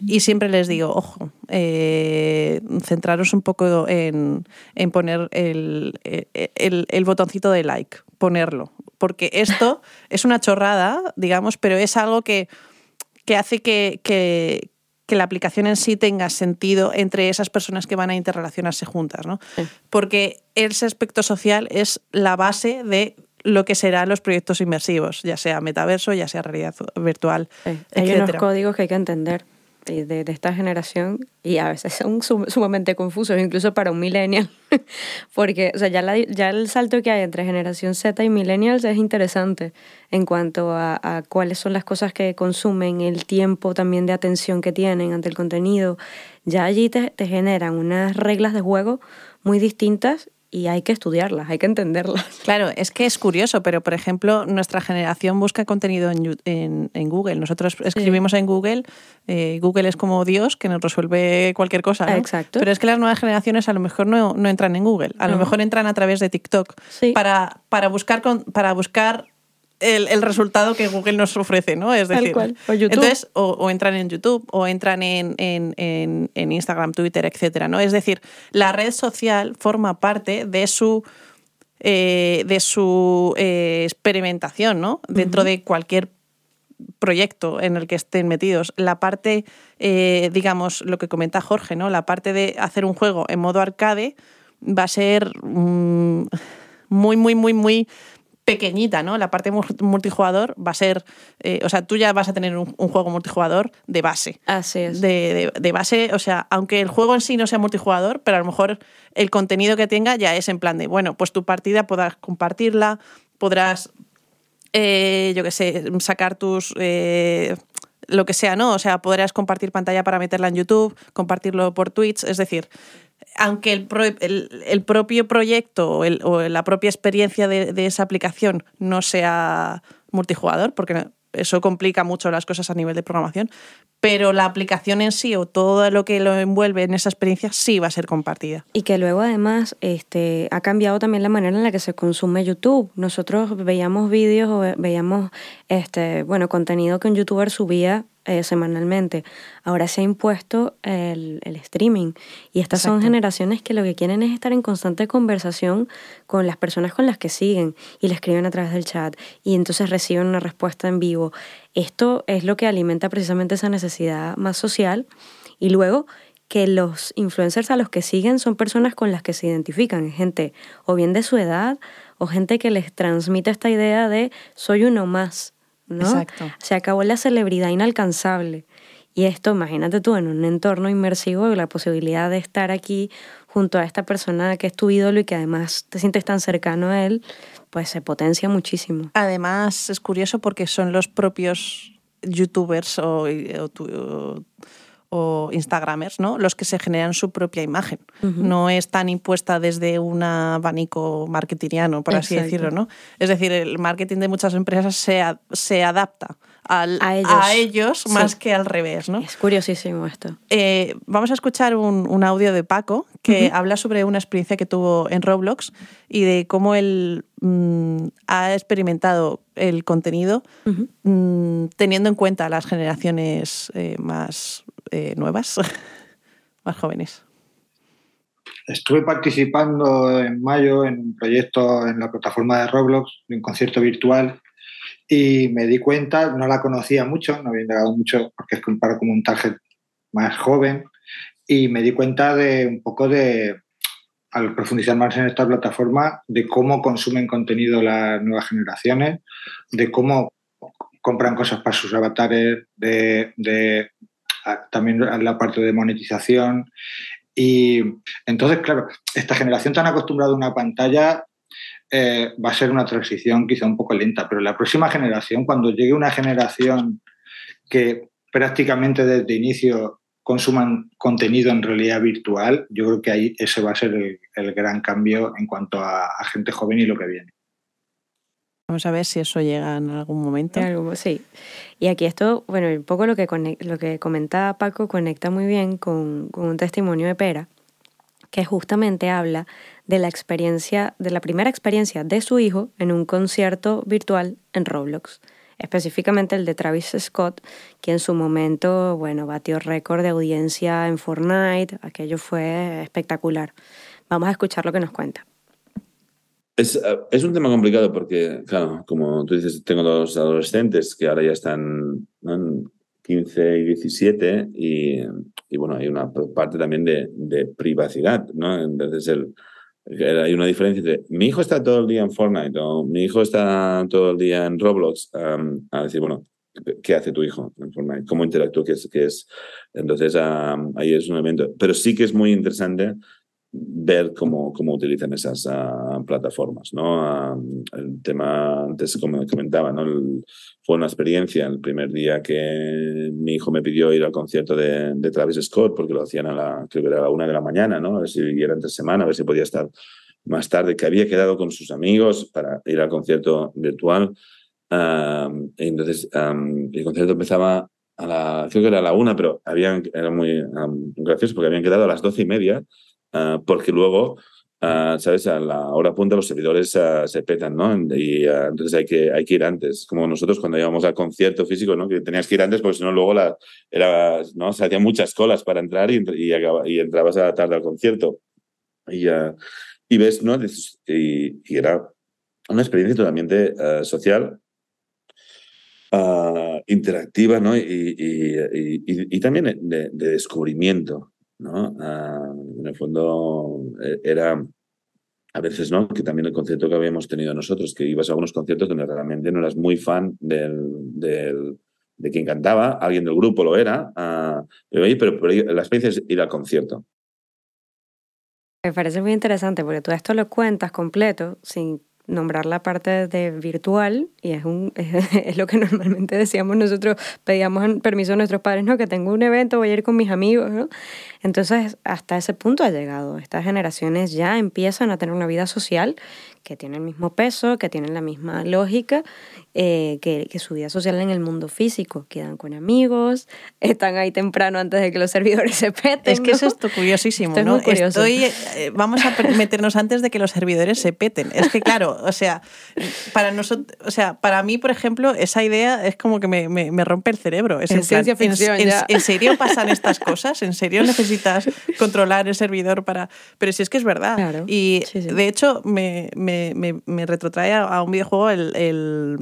Y siempre les digo, ojo, eh, centraros un poco en, en poner el, el- el botoncito de like, ponerlo. Porque esto es una chorrada, digamos, pero es algo que, que hace que, que- que la aplicación en sí tenga sentido entre esas personas que van a interrelacionarse juntas, ¿no? Sí. Porque ese aspecto social es la base de lo que serán los proyectos inmersivos, ya sea metaverso, ya sea realidad virtual, Sí, Hay unos etcétera. códigos que hay que entender de, esta generación y a veces son sum- sumamente confusos, incluso para un millennial. Porque o sea, ya, la- ya el salto que hay entre generación Z y millennials es interesante en cuanto a, cuáles son las cosas que consumen, el tiempo también de atención que tienen ante el contenido. Ya allí te generan unas reglas de juego muy distintas y hay que estudiarlas, hay que entenderlas. Claro, es que es curioso, pero por ejemplo, nuestra generación busca contenido en, en, en Google. Nosotros escribimos en Google, eh, Google es como Dios que nos resuelve cualquier cosa. ¿no? Exacto. Pero es que las nuevas generaciones a lo mejor no, no entran en Google, a lo mejor entran a través de TikTok Sí. para, para buscar, con- para buscar el, el resultado que Google nos ofrece, ¿no? Es decir, cual. O entonces, o, o entran en YouTube, o entran en, en- en- en Instagram, Twitter, etcétera, ¿no? Es decir, la red social forma parte de su eh, de su eh, experimentación, ¿no? Dentro de cualquier proyecto en el que estén metidos. La parte, eh, digamos, lo que comenta Jorge, ¿no? La parte de hacer un juego en modo arcade va a ser mm, muy, muy, muy, muy pequeñita, ¿no? La parte mu- multijugador va a ser, eh, o sea, tú ya vas a tener un, un juego multijugador de base. Así es. De, de- de base, o sea, aunque el juego en sí no sea multijugador, pero a lo mejor el contenido que tenga ya es en plan de, bueno, pues tu partida podrás compartirla, podrás, eh, yo qué sé, sacar tus... eh, lo que sea, ¿no? O sea, podrás compartir pantalla para meterla en YouTube, compartirlo por Twitch, es decir, aunque el, el- propio proyecto o, la propia experiencia de, esa aplicación no sea multijugador, porque eso complica mucho las cosas a nivel de programación, pero la aplicación en sí o todo lo que lo envuelve en esa experiencia sí va a ser compartida. Y que luego además este, ha cambiado también la manera en la que se consume YouTube. Nosotros veíamos vídeos o ve- veíamos este, bueno, contenido que un youtuber subía eh, semanalmente. Ahora se ha impuesto el, el streaming. Y estas son generaciones que lo que quieren es estar en constante conversación con las personas con las que siguen y le escriben a través del chat y entonces reciben una respuesta en vivo. Esto es lo que alimenta precisamente esa necesidad más social. Y luego que los influencers a los que siguen son personas con las que se identifican, gente o bien de su edad o gente que les transmite esta idea de soy uno más, ¿no? Exacto. Se acabó la celebridad inalcanzable. Y esto, imagínate tú, en un entorno inmersivo, la posibilidad de estar aquí junto a esta persona que es tu ídolo y que además te sientes tan cercano a él, pues se potencia muchísimo. Además, es curioso porque son los propios youtubers o, o tu- o- o instagramers, ¿no? Los que se generan su propia imagen. No es tan impuesta desde un abanico marketingiano, por así decirlo, ¿no? Es decir, el marketing de muchas empresas se, a- se adapta al- A ellos. a ellos Sí. más que al revés, ¿no? Es curiosísimo esto. Eh, vamos a escuchar un, un audio de Paco que habla sobre una experiencia que tuvo en Roblox y de cómo él mm, ha experimentado el contenido mm, teniendo en cuenta las generaciones eh, más eh, nuevas, más jóvenes. Estuve participando en mayo en un proyecto en la plataforma de Roblox, de un concierto virtual, y me di cuenta, no la conocía mucho, no había indagado mucho porque es para como un target más joven, y me di cuenta de un poco de, al profundizar más en esta plataforma, de cómo consumen contenido las nuevas generaciones, de cómo compran cosas para sus avatares, de a- también la parte de monetización. Y entonces, claro, esta generación tan acostumbrada a una pantalla eh, va a ser una transición quizá un poco lenta, pero la próxima generación, cuando llegue una generación que prácticamente desde inicio consuman contenido en realidad virtual, yo creo que ahí ese va a ser el, el gran cambio en cuanto a, a gente joven y lo que viene. Vamos a ver si eso llega en algún momento. Sí. Y aquí esto, bueno, un poco lo que, conec- lo que comentaba Paco conecta muy bien con, con un testimonio de Pera, que justamente habla de la experiencia, de la primera experiencia de su hijo en un concierto virtual en Roblox. Específicamente el de Travis Scott, que en su momento, bueno, batió récord de audiencia en Fortnite. Aquello fue espectacular. Vamos a escuchar lo que nos cuenta. Es, eh, es un tema complicado porque, claro, como tú dices, tengo dos adolescentes que ahora ya están ¿no? en 15 y 17 y, y, bueno, hay una parte también de, de privacidad, ¿no? Entonces el, hay una diferencia entre mi hijo está todo el día en Fortnite o mi hijo está todo el día en Roblox um, a decir, bueno, ¿qué hace tu hijo en Fortnite? ¿Cómo interactúa? ¿Qué es? Qué es? Entonces um, ahí es un evento. Pero sí que es muy interesante ver cómo, cómo utilizan esas uh, plataformas, ¿no? Uh, el tema, antes como comentaba, ¿no? Fue una experiencia el primer día que mi hijo me pidió ir al concierto de, Travis Scott porque lo hacían a la, que era la una de la mañana, ¿no? A ver si era entre semana, a ver si podía estar más tarde que había quedado con sus amigos para ir al concierto virtual. entonces, el concierto empezaba a la, creo que era la una, pero habían, era muy gracioso porque habían quedado a las doce y media, ah, porque luego Ah, ¿sabes? A la hora punta los servidores ah, se petan, ¿no? Y entonces hay que, hay que ir antes. Como nosotros cuando íbamos al concierto físico, ¿no? Que tenías que ir antes porque si no luego la, era, ¿no? Se hacían muchas colas para entrar y, y, y entrabas a la tarde al concierto. Y, y ves, ¿no? Y, y, era una experiencia totalmente social, interactiva, ¿no? Y, y también de, de descubrimiento, ¿no? Ah, en el fondo eh, era a veces, ¿no? Que también el concierto que habíamos tenido nosotros, que ibas a algunos conciertos donde realmente no eras muy fan del, del de quien cantaba, alguien del grupo lo era, uh, pero, pero, pero, la experiencia es ir al concierto. Me parece muy interesante porque tú esto lo cuentas completo sin nombrar la parte de virtual y es, un, es, lo que normalmente decíamos nosotros, pedíamos permiso a nuestros padres, no, que tengo un evento, voy a ir con mis amigos, ¿no? Entonces, hasta ese punto ha llegado. Estas generaciones ya empiezan a tener una vida social que tiene el mismo peso, que tienen la misma lógica eh, que, que, su vida social en el mundo físico. Quedan con amigos, están ahí temprano antes de que los servidores se peten. Es que eso es curiosísimo, ¿no? Estoy, eh, vamos a meternos antes de que los servidores se peten. Es que, claro, o sea, para nosotros, o sea, para mí, por ejemplo, esa idea es como que me, me, rompe el cerebro. Es en, ciencia ficción. En, en, serio pasan estas cosas? ¿En serio necesitas controlar el servidor para.? Pero si es que es verdad. y de hecho, me, me, me, retrotrae a, un videojuego el, el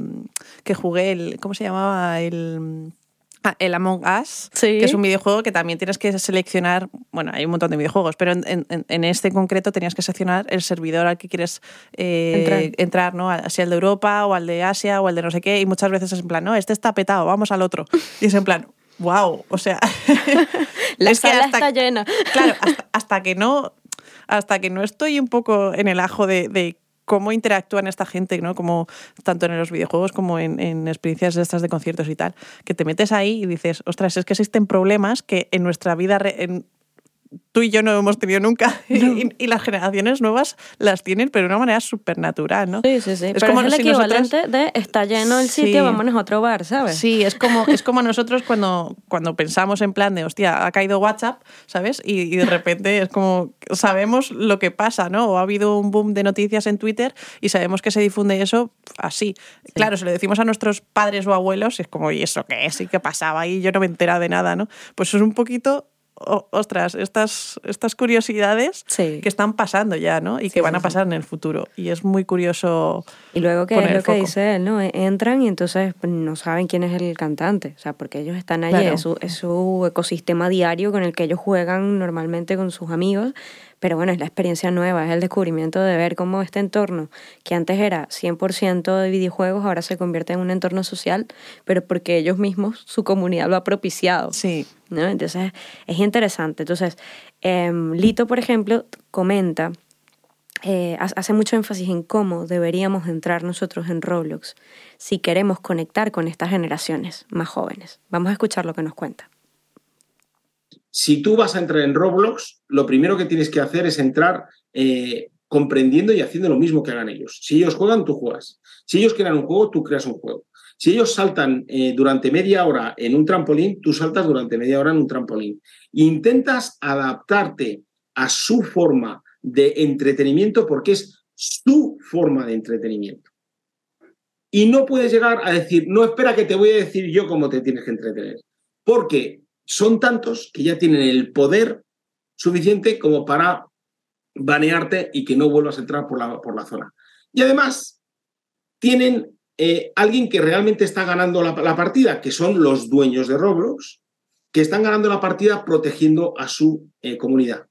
que jugué, el, ¿cómo se llamaba? El... Ah, el Among Us, que es un videojuego que también tienes que seleccionar, bueno, hay un montón de videojuegos, pero en, en, este en concreto tenías que seleccionar el servidor al que quieres eh, entrar. ¿no? Si al de Europa o al de Asia o al de no sé qué, y muchas veces es en plan, no, este está petado, vamos al otro. Y es en plan, wow, o sea... La sala está llena. Claro, hasta, que no hasta que no estoy un poco en el ajo de, de cómo interactúan esta gente, ¿no? Como tanto en los videojuegos como en, en experiencias de estas de conciertos y tal, que te metes ahí y dices, ostras, es que existen problemas que en nuestra vida, en tú y yo no hemos tenido nunca. Y, las generaciones nuevas las tienen, pero de una manera súper natural, ¿no? Sí, sí, sí. Es como es el equivalente de está lleno el sitio, vámonos a otro bar, ¿sabes? Sí, es como, es como nosotros cuando, cuando pensamos en plan de, hostia, ha caído WhatsApp, ¿sabes? Y, y, de repente es como, sabemos lo que pasa, ¿no? O ha habido un boom de noticias en Twitter y sabemos que se difunde eso así. Claro, se lo decimos a nuestros padres o abuelos y es como, ¿y eso qué es? ¿Y qué pasaba? Y yo no me entera de nada, ¿no? Pues es un poquito ostras, estas, estas curiosidades que están pasando ya, ¿no? Y que van a pasar en el futuro. Y es muy curioso. Y luego que es lo que dice él, ¿no? E-, entran y entonces pues, no saben quién es el cantante. O sea, porque ellos están allí, es, su, es su ecosistema diario con el que ellos juegan normalmente con sus amigos. Pero bueno, es la experiencia nueva, es el descubrimiento de ver cómo este entorno, que antes era 100% de videojuegos, ahora se convierte en un entorno social, pero porque ellos mismos, su comunidad lo ha propiciado. Sí. ¿no? Entonces, es interesante. Entonces, em, Lito, por ejemplo, comenta, eh, hace mucho énfasis en cómo deberíamos entrar nosotros en Roblox si queremos conectar con estas generaciones más jóvenes. Vamos a escuchar lo que nos cuenta. Si tú vas a entrar en Roblox, lo primero que tienes que hacer es entrar eh, comprendiendo y haciendo lo mismo que hagan ellos. Si ellos juegan, tú juegas. Si ellos crean un juego, tú creas un juego. Si ellos saltan eh, durante media hora en un trampolín, tú saltas durante media hora en un trampolín. Intentas adaptarte a su forma de entretenimiento porque es su forma de entretenimiento. Y no puedes llegar a decir, no espera que te voy a decir yo cómo te tienes que entretener. Porque son tantos que ya tienen el poder suficiente como para banearte y que no vuelvas a entrar por la, por la zona. Y además, tienen eh, alguien que realmente está ganando la, partida, que son los dueños de Roblox, que están ganando la partida protegiendo a su eh, comunidad.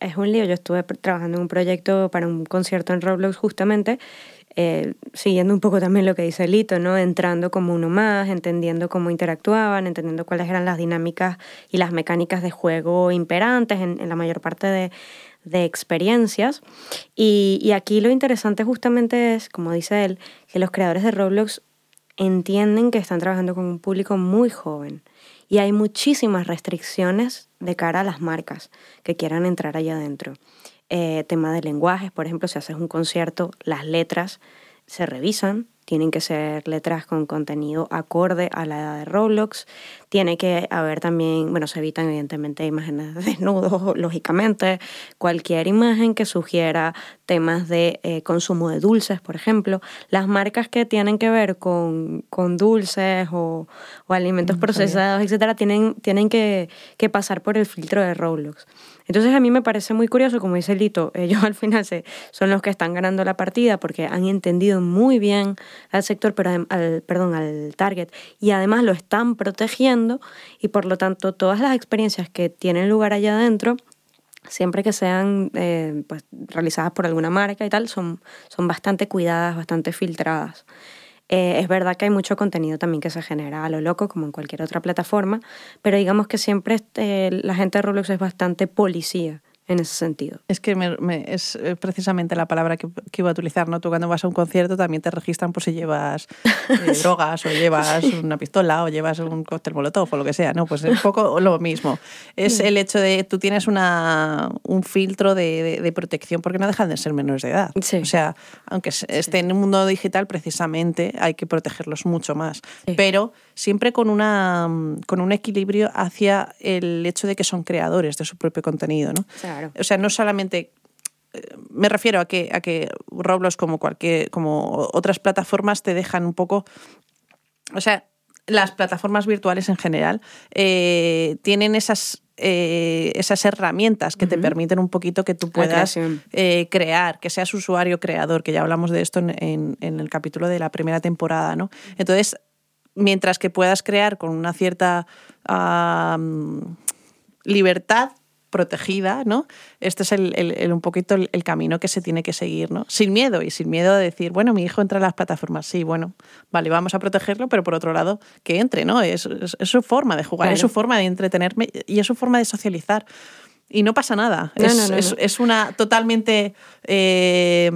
Es un lío. Yo estuve trabajando en un proyecto para un concierto en Roblox justamente eh, siguiendo un poco también lo que dice Lito, ¿no? entrando como uno más, entendiendo cómo interactuaban, entendiendo cuáles eran las dinámicas y las mecánicas de juego imperantes en, la mayor parte de, experiencias. Y, y, aquí lo interesante justamente es, como dice él, que los creadores de Roblox entienden que están trabajando con un público muy joven y hay muchísimas restricciones de cara a las marcas que quieran entrar allá adentro. Eh, tema de lenguajes, por ejemplo, si haces un concierto, las letras se revisan, tienen que ser letras con contenido acorde a la edad de Roblox, tiene que haber también, bueno, se evitan evidentemente imágenes de desnudos, lógicamente, cualquier imagen que sugiera temas de eh, consumo de dulces, por ejemplo, las marcas que tienen que ver con, con dulces o, o alimentos procesados, etcétera, tienen, tienen que, que pasar por el filtro de Roblox. Entonces a mí me parece muy curioso, como dice Lito, ellos al final se, son los que están ganando la partida porque han entendido muy bien al sector, pero al, perdón, al target, y además lo están protegiendo y por lo tanto todas las experiencias que tienen lugar allá adentro, siempre que sean eh, pues, realizadas por alguna marca y tal, son, son bastante cuidadas, bastante filtradas. Eh, es verdad que hay mucho contenido también que se genera a lo loco, como en cualquier otra plataforma, pero digamos que siempre eh, la gente de Roblox es bastante policía en ese sentido. Es que es eh, precisamente la palabra que, iba a utilizar, ¿no? Tú cuando vas a un concierto también te registran por si llevas eh, drogas o llevas una pistola o llevas un cóctel molotov o lo que sea, ¿no? Pues es un poco lo mismo. Es el hecho de tú tienes una, un filtro de, de, protección porque no dejan de ser menores de edad. O sea, aunque esté en un mundo digital, precisamente hay que protegerlos mucho más. Pero siempre con, una, con un equilibrio hacia el hecho de que son creadores de su propio contenido, ¿no? O sea, no solamente eh, me refiero a que, a que Roblox como cualquier, como otras plataformas te dejan un poco. O sea, las plataformas virtuales en general eh, tienen esas, eh, esas herramientas que te permiten un poquito que tú puedas crear, que seas usuario creador, que ya hablamos de esto en, en, el capítulo de la primera temporada, ¿no? Entonces, mientras que puedas crear con una cierta libertad, protegida, ¿no? Este es el, un poquito el, camino que se tiene que seguir, ¿no? Sin miedo y sin miedo de decir, bueno, mi hijo entra en las plataformas, sí, bueno, vale, vamos a protegerlo, pero por otro lado, que entre, ¿no? Es, su forma de jugar, es su forma de entretenerme y es su forma de socializar. Y no pasa nada. es, una totalmente eh,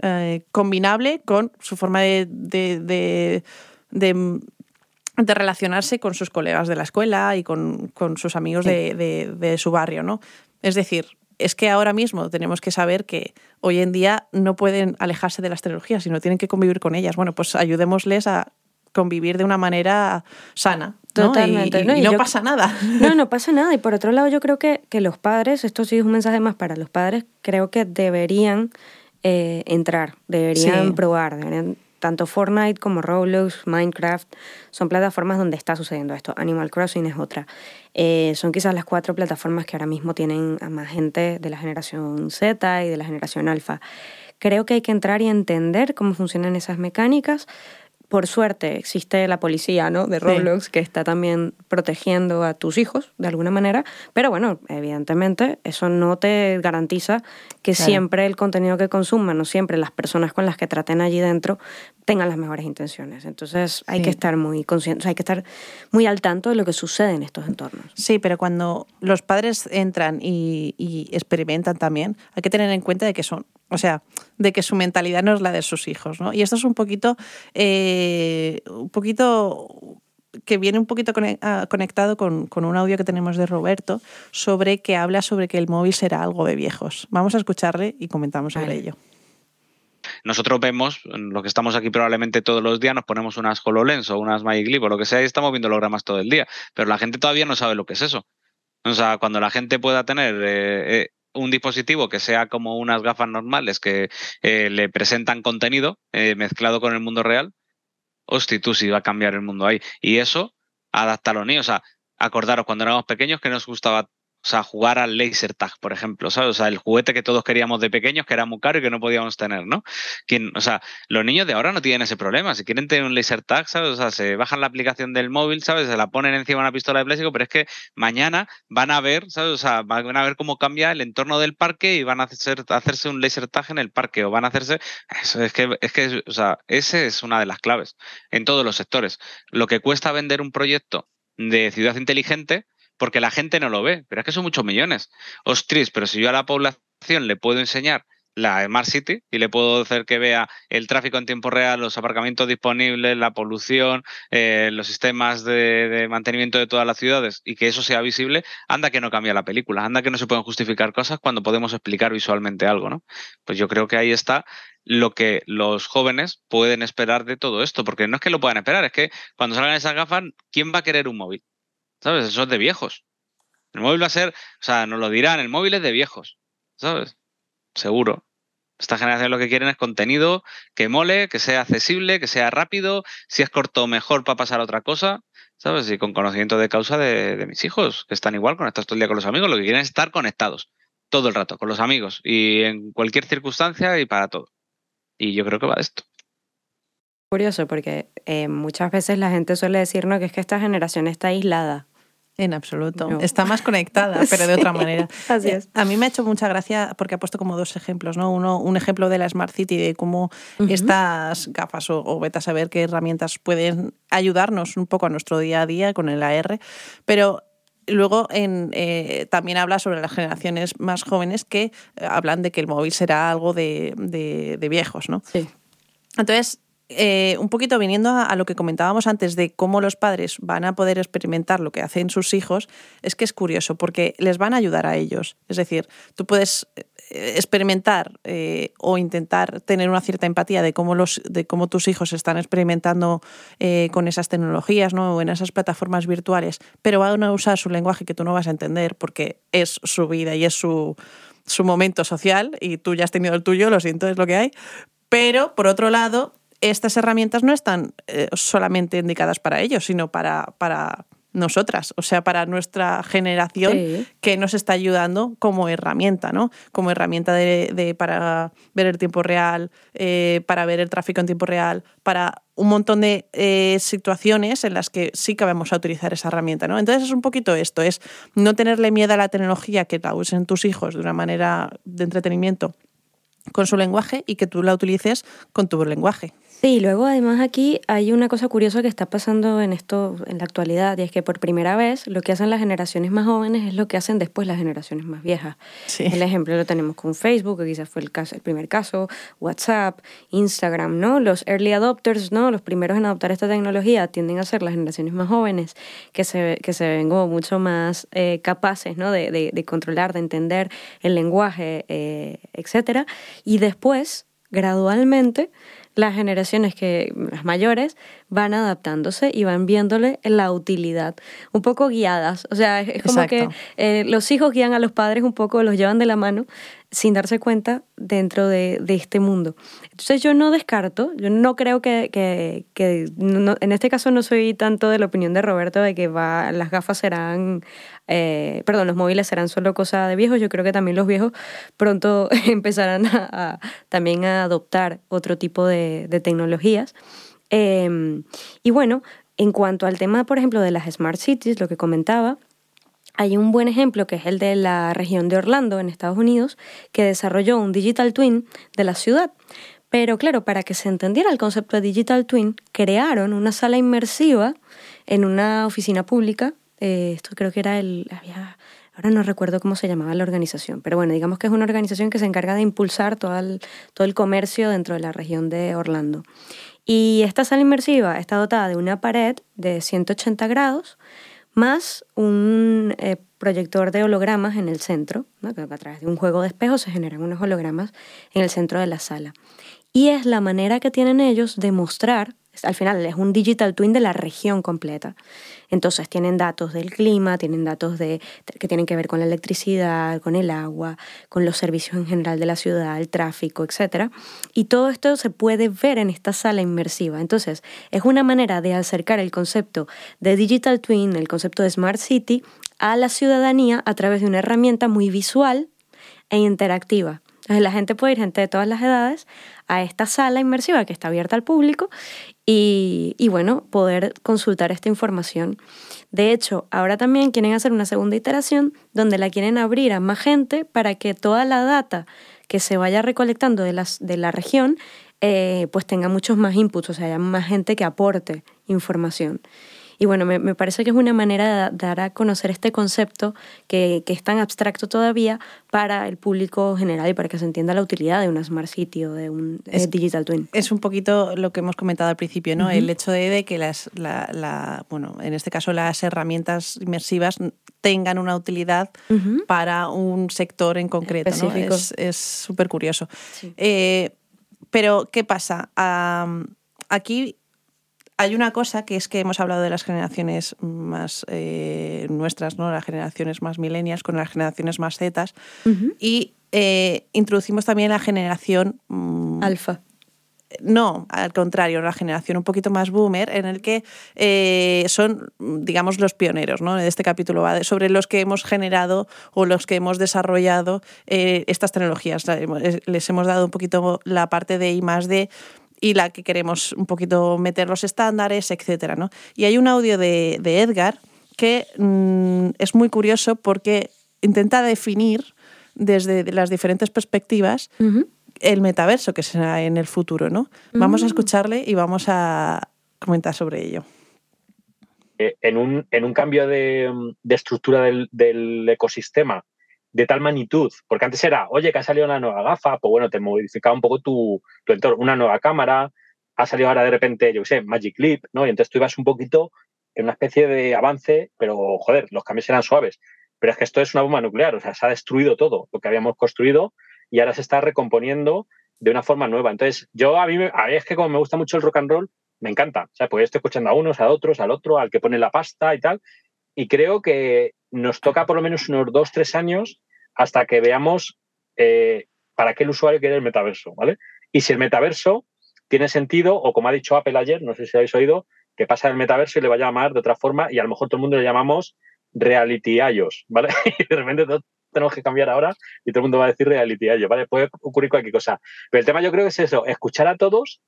eh, combinable con su forma de, de de relacionarse con sus colegas de la escuela y con, sus amigos de, su barrio, ¿no? Es decir, es que ahora mismo tenemos que saber que hoy en día no pueden alejarse de las tecnologías, sino tienen que convivir con ellas. Bueno, pues ayudémosles a convivir de una manera sana. Totalmente. Y, no, pasa nada. No, no pasa nada. Y por otro lado, yo creo que, que los padres, esto sí es un mensaje más para los padres, creo que deberían eh, entrar, deberían probar, deberían tanto Fortnite como Roblox, Minecraft, son plataformas donde está sucediendo esto. Animal Crossing es otra. Eh, son quizás las cuatro plataformas que ahora mismo tienen a más gente de la generación Z y de la generación alfa. Creo que hay que entrar y entender cómo funcionan esas mecánicas, por suerte existe la policía ¿no? de Roblox que está también protegiendo a tus hijos de alguna manera, pero bueno, evidentemente eso no te garantiza que siempre el contenido que consuman o siempre las personas con las que traten allí dentro tengan las mejores intenciones. Entonces hay que estar muy conscientes, hay que estar muy al tanto de lo que sucede en estos entornos. Sí, pero cuando los padres entran y, y experimentan también, hay que tener en cuenta de que son o sea, de que su mentalidad no es la de sus hijos, ¿no? Y esto es un poquito, eh, un poquito que viene un poquito ah, conectado con, un audio que tenemos de Roberto sobre que habla sobre que el móvil será algo de viejos. Vamos a escucharle y comentamos sobre ello. Nosotros vemos, lo que estamos aquí probablemente todos los días, nos ponemos unas HoloLens o unas Magic Leap o lo que sea y estamos viendo hologramas todo el día, pero la gente todavía no sabe lo que es eso. O sea, cuando la gente pueda tener eh, eh, un dispositivo que sea como unas gafas normales que eh, le presentan contenido eh, mezclado con el mundo real, hostia, tú sí va a cambiar el mundo ahí. Y eso, adapta a. O sea, acordaros, cuando éramos pequeños que nos gustaba o sea, jugar al laser tag, por ejemplo, ¿sabes? O sea, el juguete que todos queríamos de pequeños, que era muy caro y que no podíamos tener, ¿no? o sea, los niños de ahora no tienen ese problema. Si quieren tener un laser tag, ¿sabes? O sea, se bajan la aplicación del móvil, ¿sabes? Se la ponen encima de una pistola de plástico, pero es que mañana van a ver, ¿sabes? O sea, van a ver cómo cambia el entorno del parque y van a hacer, hacerse un laser tag en el parque o van a hacerse... Es que, es que, o sea, ese es una de las claves en todos los sectores. Lo que cuesta vender un proyecto de ciudad inteligente porque la gente no lo ve, pero es que son muchos millones. Ostris, pero si yo a la población le puedo enseñar la Smart City y le puedo hacer que vea el tráfico en tiempo real, los aparcamientos disponibles, la polución, eh, los sistemas de, de, mantenimiento de todas las ciudades y que eso sea visible, anda que no cambia la película, anda que no se pueden justificar cosas cuando podemos explicar visualmente algo, ¿no? Pues yo creo que ahí está lo que los jóvenes pueden esperar de todo esto, porque no es que lo puedan esperar, es que cuando salgan esas gafas, ¿quién va a querer un móvil? ¿Sabes? Eso es de viejos. El móvil va a ser, o sea, nos lo dirán, el móvil es de viejos, ¿sabes? Seguro. Esta generación lo que quieren es contenido que mole, que sea accesible, que sea rápido. Si es corto, mejor para pasar a otra cosa, ¿sabes? Y con conocimiento de causa de, mis hijos, que están igual, conectados todo el día con los amigos, lo que quieren es estar conectados todo el rato con los amigos y en cualquier circunstancia y para todo. Y yo creo que va de esto. Curioso, porque eh, muchas veces la gente suele decirnos que es que esta generación está aislada. En absoluto. No. Está más conectada, pero de otra manera. Así es. A mí me ha hecho mucha gracia porque ha puesto como dos ejemplos, ¿no? Uno, un ejemplo de la Smart City, de cómo uh -huh. estas gafas o, o vete a saber qué herramientas pueden ayudarnos un poco a nuestro día a día con el AR, pero Luego en, eh, también habla sobre las generaciones más jóvenes que eh, hablan de que el móvil será algo de, de, de viejos, ¿no? Sí. Entonces, eh, un poquito viniendo a, lo que comentábamos antes de cómo los padres van a poder experimentar lo que hacen sus hijos, es que es curioso porque les van a ayudar a ellos. Es decir, tú puedes experimentar eh, o intentar tener una cierta empatía de cómo, los, de cómo tus hijos están experimentando eh, con esas tecnologías ¿no? o en esas plataformas virtuales, pero van a usar su lenguaje que tú no vas a entender porque es su vida y es su, su momento social y tú ya has tenido el tuyo, lo siento, es lo que hay. Pero, por otro lado, estas herramientas no están eh, solamente indicadas para ellos, sino para, para nosotras, o sea, para nuestra generación sí. que nos está ayudando como herramienta, ¿no? Como herramienta de, de para ver el tiempo real, eh, para ver el tráfico en tiempo real, para un montón de eh, situaciones en las que sí que vamos a utilizar esa herramienta, ¿no? Entonces es un poquito esto, es no tenerle miedo a la tecnología que la usen tus hijos de una manera de entretenimiento con su lenguaje y que tú la utilices con tu lenguaje. Sí, luego además aquí hay una cosa curiosa que está pasando en esto en la actualidad y es que por primera vez lo que hacen las generaciones más jóvenes es lo que hacen después las generaciones más viejas. Sí. El ejemplo lo tenemos con Facebook, que quizás fue el, caso, el primer caso, WhatsApp, Instagram, ¿no? Los early adopters, ¿no? Los primeros en adoptar esta tecnología tienden a ser las generaciones más jóvenes que se, que se ven como mucho más eh, capaces, ¿no? De, de, de, controlar, de entender el lenguaje, eh, etcétera. Y después, gradualmente, las generaciones que las mayores van adaptándose y van viéndole la utilidad, un poco guiadas. O sea, es, como Exacto. que eh, los hijos guían a los padres un poco, los llevan de la mano sin darse cuenta dentro de, de este mundo. Entonces yo no descarto, yo no creo que, que, que no, en este caso no soy tanto de la opinión de Roberto de que va, las gafas serán, eh, perdón, los móviles serán solo cosa de viejos. Yo creo que también los viejos pronto empezarán a, también a adoptar otro tipo de, de tecnologías. Eh, y bueno, en cuanto al tema, por ejemplo, de las smart cities, lo que comentaba, hay un buen ejemplo que es el de la región de Orlando, en Estados Unidos, que desarrolló un digital twin de la ciudad. Pero claro, para que se entendiera el concepto de digital twin, crearon una sala inmersiva en una oficina pública. Eh, esto creo que era el... Había, ahora no recuerdo cómo se llamaba la organización, pero bueno, digamos que es una organización que se encarga de impulsar todo el, todo el comercio dentro de la región de Orlando. Y esta sala inmersiva está dotada de una pared de 180 grados, más un eh, proyector de hologramas en el centro, que a través de un juego de espejos se generan unos hologramas en el centro de la sala. Y es la manera que tienen ellos de mostrar al final es un digital twin de la región completa. Entonces tienen datos del clima, tienen datos de, que tienen que ver con la electricidad, con el agua, con los servicios en general de la ciudad, el tráfico, etc. Y todo esto se puede ver en esta sala inmersiva. Entonces es una manera de acercar el concepto de digital twin, el concepto de smart city, a la ciudadanía a través de una herramienta muy visual e interactiva. La gente puede ir, gente de todas las edades, a esta sala inmersiva que está abierta al público y, bueno, poder consultar esta información. De hecho, ahora también quieren hacer una segunda iteración donde la quieren abrir a más gente para que toda la data que se vaya recolectando de, las, de la región eh, pues tenga muchos más inputs, o sea, haya más gente que aporte información. Y bueno, me, me parece que es una manera de dar a conocer este concepto que, que, es tan abstracto todavía para el público general y para que se entienda la utilidad de una Smart City o de un eh, Digital Twin. Es un poquito lo que hemos comentado al principio, ¿no? El hecho de, de que las, la, la- bueno, en este caso las herramientas inmersivas tengan una utilidad para un sector en concreto, ¿no? Específico. Es- Es súper curioso. Sí. Eh, pero, ¿qué pasa? Aquí hay una cosa que es que hemos hablado de las generaciones más eh, nuestras, ¿no? Las generaciones más millennials con las generaciones más zetas. Y eh, introducimos también la generación mm, Alfa. no, al contrario, la generación un poquito más boomer, en el que eh, son, digamos, los pioneros, ¿no? Este capítulo de- sobre los que hemos generado o los que hemos desarrollado estas tecnologías. Les hemos dado un poquito la parte de I más D y la que queremos un poquito meter los estándares, etcétera, ¿no? Y hay un audio de, de Edgar que mm, es muy curioso porque intenta definir desde las diferentes perspectivas el metaverso que será en el futuro, ¿no? Vamos a Mm. escucharle y vamos a comentar sobre ello. eh, en, un, en un cambio de, de estructura del, del ecosistema de tal magnitud, porque antes era, oye, que ha salido una nueva gafa, pues bueno, te modificaba un poco tu, tu entorno, una nueva cámara, ha salido ahora de repente, yo qué sé, Magic Leap, ¿no? Y entonces tú ibas un poquito en una especie de avance, pero joder, los cambios eran suaves. Pero es que esto es una bomba nuclear, o sea, se ha destruido todo lo que habíamos construido y ahora se está recomponiendo de una forma nueva. Entonces, yo a mí, a mí es que como me gusta mucho el rock and roll, me encanta. O sea, pues estoy escuchando a unos, a otros, al otro, al que pone la pasta y tal. Y creo que nos toca por lo menos unos dos, tres años hasta que veamos eh, para qué el usuario quiere el metaverso, ¿vale? Y si el metaverso tiene sentido, o como ha dicho Apple ayer, no sé si habéis oído, que pasa el metaverso y le va a llamar de otra forma y a lo mejor todo el mundo le llamamos reality iOS, ¿vale? Y de repente todos tenemos que cambiar ahora y todo el mundo va a decir reality iOS, ¿vale? Puede ocurrir cualquier cosa. Pero el tema yo creo que es eso, escuchar a todos,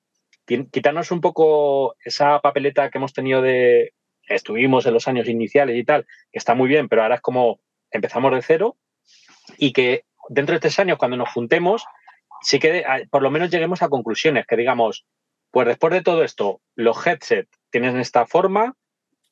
qui- quitarnos un poco esa papeleta que hemos tenido de estuvimos en los años iniciales y tal, que está muy bien, pero ahora es como empezamos de cero y que dentro de tres años, cuando nos juntemos, sí que eh, por lo menos lleguemos a conclusiones, que digamos, pues después de todo esto, los headset tienen esta forma,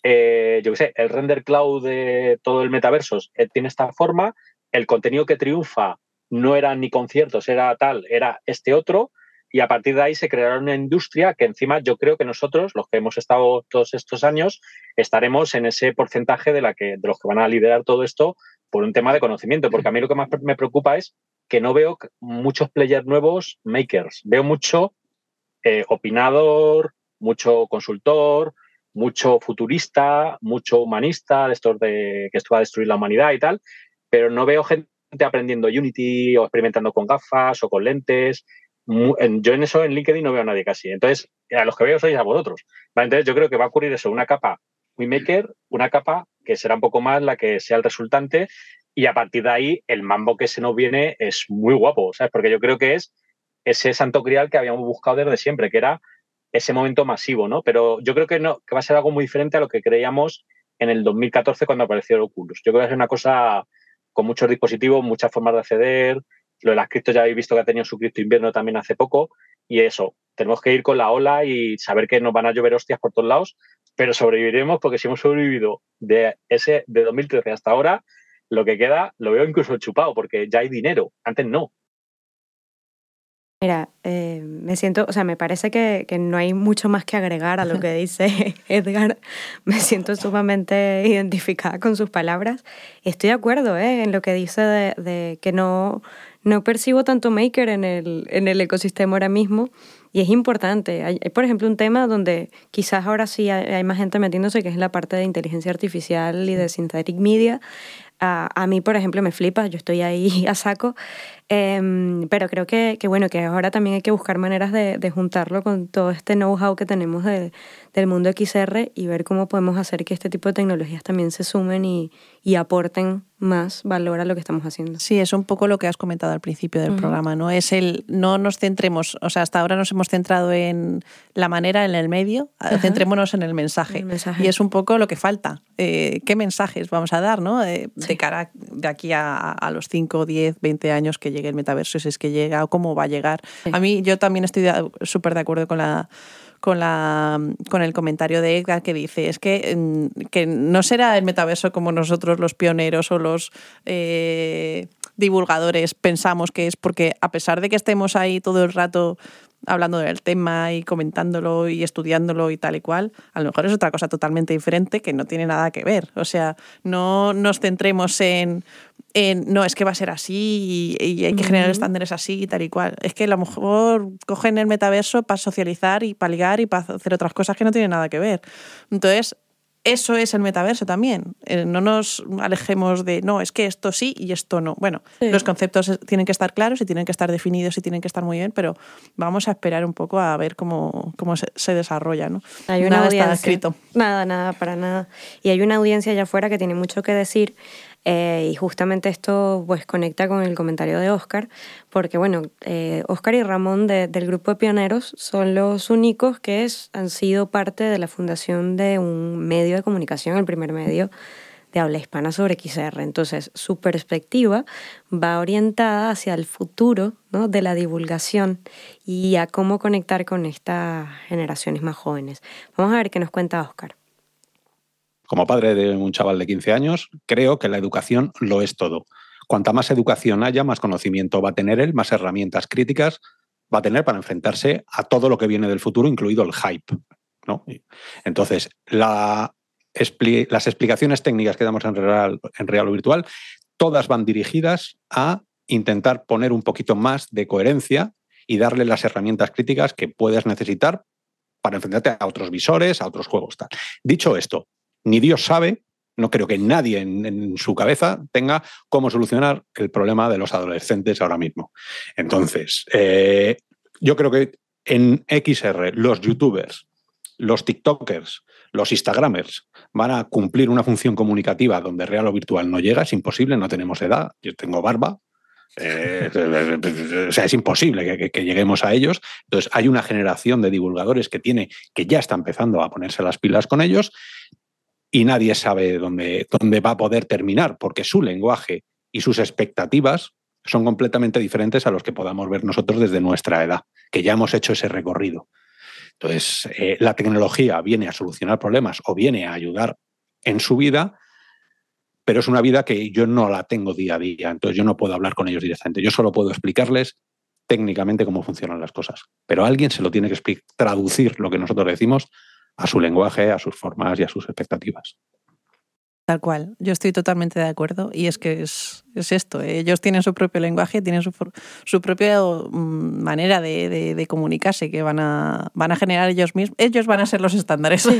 eh, yo qué sé, el render cloud de todo el metaverso eh, tiene esta forma, el contenido que triunfa no eran ni conciertos, era tal, era este otro, y a partir de ahí se creará una industria que encima yo creo que nosotros, los que hemos estado todos estos años, estaremos en ese porcentaje de, la que, de los que van a liderar todo esto por un tema de conocimiento, porque a mí lo que más me preocupa es que no veo muchos players nuevos makers, veo mucho eh, opinador, mucho consultor, mucho futurista, mucho humanista, de estos de que esto va a destruir la humanidad y tal, pero no veo gente aprendiendo Unity o experimentando con gafas o con lentes. Yo en eso en LinkedIn no veo a nadie casi. Entonces, a los que veo sois a vosotros. ¿vale? Entonces, yo creo que va a ocurrir eso, una capa muy maker, una capa que será un poco más la que sea el resultante y a partir de ahí el mambo que se nos viene es muy guapo, ¿sabes? Porque yo creo que es ese santo grial que habíamos buscado desde siempre, que era ese momento masivo, ¿no? Pero yo creo que no, que va a ser algo muy diferente a lo que creíamos en el 2014 cuando apareció el Oculus. Yo creo que ser una cosa con muchos dispositivos, muchas formas de acceder. Lo de las criptos ya habéis visto que ha tenido su cripto invierno también hace poco. Y eso, tenemos que ir con la ola y saber que nos van a llover hostias por todos lados, pero sobreviviremos porque si hemos sobrevivido de ese de 2013 hasta ahora, lo que queda lo veo incluso chupado porque ya hay dinero. Antes no. Mira, eh, me siento, o sea, me parece que, que no hay mucho más que agregar a lo que dice Edgar. Me siento sumamente identificada con sus palabras. Estoy de acuerdo ¿eh? en lo que dice de, de que no, no percibo tanto maker en el, en el ecosistema ahora mismo. Y es importante. Hay, hay, por ejemplo, un tema donde quizás ahora sí hay, hay más gente metiéndose, que es la parte de inteligencia artificial y de synthetic media. A, a, mí, por ejemplo, me flipa, yo estoy ahí a saco, eh, pero creo que, que, bueno, que ahora también hay que buscar maneras de, de juntarlo con todo este know-how que tenemos de, del mundo XR y ver cómo podemos hacer que este tipo de tecnologías también se sumen y, y, aporten más valor a lo que estamos haciendo. Sí, es un poco lo que has comentado al principio del uh -huh. programa, ¿no? Es el, no nos centremos, o sea, hasta ahora nos hemos centrado en la manera, en el medio, -huh. centrémonos en el mensaje. el mensaje. Y es un poco lo que falta. Eh, ¿Qué mensajes vamos a dar, no? Eh, sí. De cara de aquí a, a, los 5, 10, 20 años que llegue el metaverso, si es que llega o cómo va a llegar. Sí. A mí, yo también estoy súper de acuerdo con la con, la, con el comentario de Edgar que dice, es que, mm, que no será el metaverso como nosotros los pioneros o los eh, divulgadores pensamos que es, porque a pesar de que estemos ahí todo el rato hablando del tema y comentándolo y estudiándolo y tal y cual, a lo mejor es otra cosa totalmente diferente que no tiene nada que ver. O sea, no nos centremos en, en no, es que va a ser así y, hay que generar estándares así y tal y cual. Es que a lo mejor cogen el metaverso para socializar y para ligar y para hacer otras cosas que no tienen nada que ver. Entonces, eso es el metaverso también. Eh, no nos alejemos de, no, es que esto sí y esto no. Bueno, los conceptos tienen que estar claros y tienen que estar definidos y tienen que estar muy bien, pero vamos a esperar un poco a ver cómo, cómo se, desarrolla. ¿no? Hay una nada audiencia. Está escrito. Nada, nada, para nada. Y hay una audiencia allá afuera que tiene mucho que decir eh, y justamente esto pues conecta con el comentario de Oscar, porque bueno, eh, Oscar y Ramón del grupo de pioneros son los únicos que han sido parte de la fundación de un medio de comunicación, el primer medio de habla hispana sobre XR. Entonces, su perspectiva va orientada hacia el futuro de la divulgación y a cómo conectar con estas generaciones más jóvenes. Vamos a ver qué nos cuenta Oscar. Como padre de un chaval de 15 años, creo que la educación lo es todo. Cuanta más educación haya, más conocimiento va a tener él, más herramientas críticas va a tener para enfrentarse a todo lo que viene del futuro, incluido el hype. ¿no? Entonces, las explicaciones técnicas que damos en real, en real o virtual, todas van dirigidas a intentar poner un poquito más de coherencia y darle las herramientas críticas que puedes necesitar para enfrentarte a otros visores, a otros juegos. Tal. Dicho esto, ni Dios sabe, no creo que nadie en, su cabeza tenga cómo solucionar el problema de los adolescentes ahora mismo. Entonces, eh, yo creo que en XR los youtubers, los TikTokers, los Instagramers van a cumplir una función comunicativa donde real o virtual no llega, es imposible, no tenemos edad, yo tengo barba, eh, o sea, es imposible que, lleguemos a ellos. Entonces, hay una generación de divulgadores que tiene, que ya está empezando a ponerse las pilas con ellos y nadie sabe dónde, dónde va a poder terminar, porque su lenguaje y sus expectativas son completamente diferentes a los que podamos ver nosotros desde nuestra edad, que ya hemos hecho ese recorrido. Entonces, eh, la tecnología viene a solucionar problemas o viene a ayudar en su vida, pero es una vida que yo no la tengo día a día, entonces yo no puedo hablar con ellos directamente, yo solo puedo explicarles técnicamente cómo funcionan las cosas, pero alguien se lo tiene que traducir lo que nosotros decimos a su lenguaje, a sus formas y a sus expectativas. Tal cual, yo estoy totalmente de acuerdo y es que es, esto, ¿eh? ellos tienen su propio lenguaje, tienen su, su propia mm, manera de, comunicarse que van a, van a generar ellos mismos, ellos van a ser los estándares.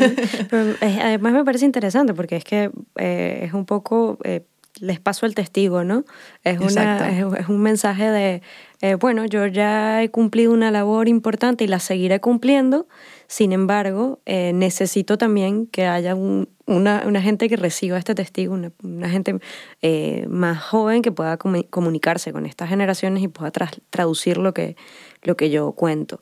Eh, además me parece interesante porque es que eh, es un poco, les paso el testigo, ¿no? Es, una, es, un mensaje de, bueno, yo ya he cumplido una labor importante y la seguiré cumpliendo sin embargo, eh, necesito también que haya una, gente que reciba este testigo, una, gente eh, más joven que pueda comunicarse con estas generaciones y pueda traducir lo que, lo que yo cuento.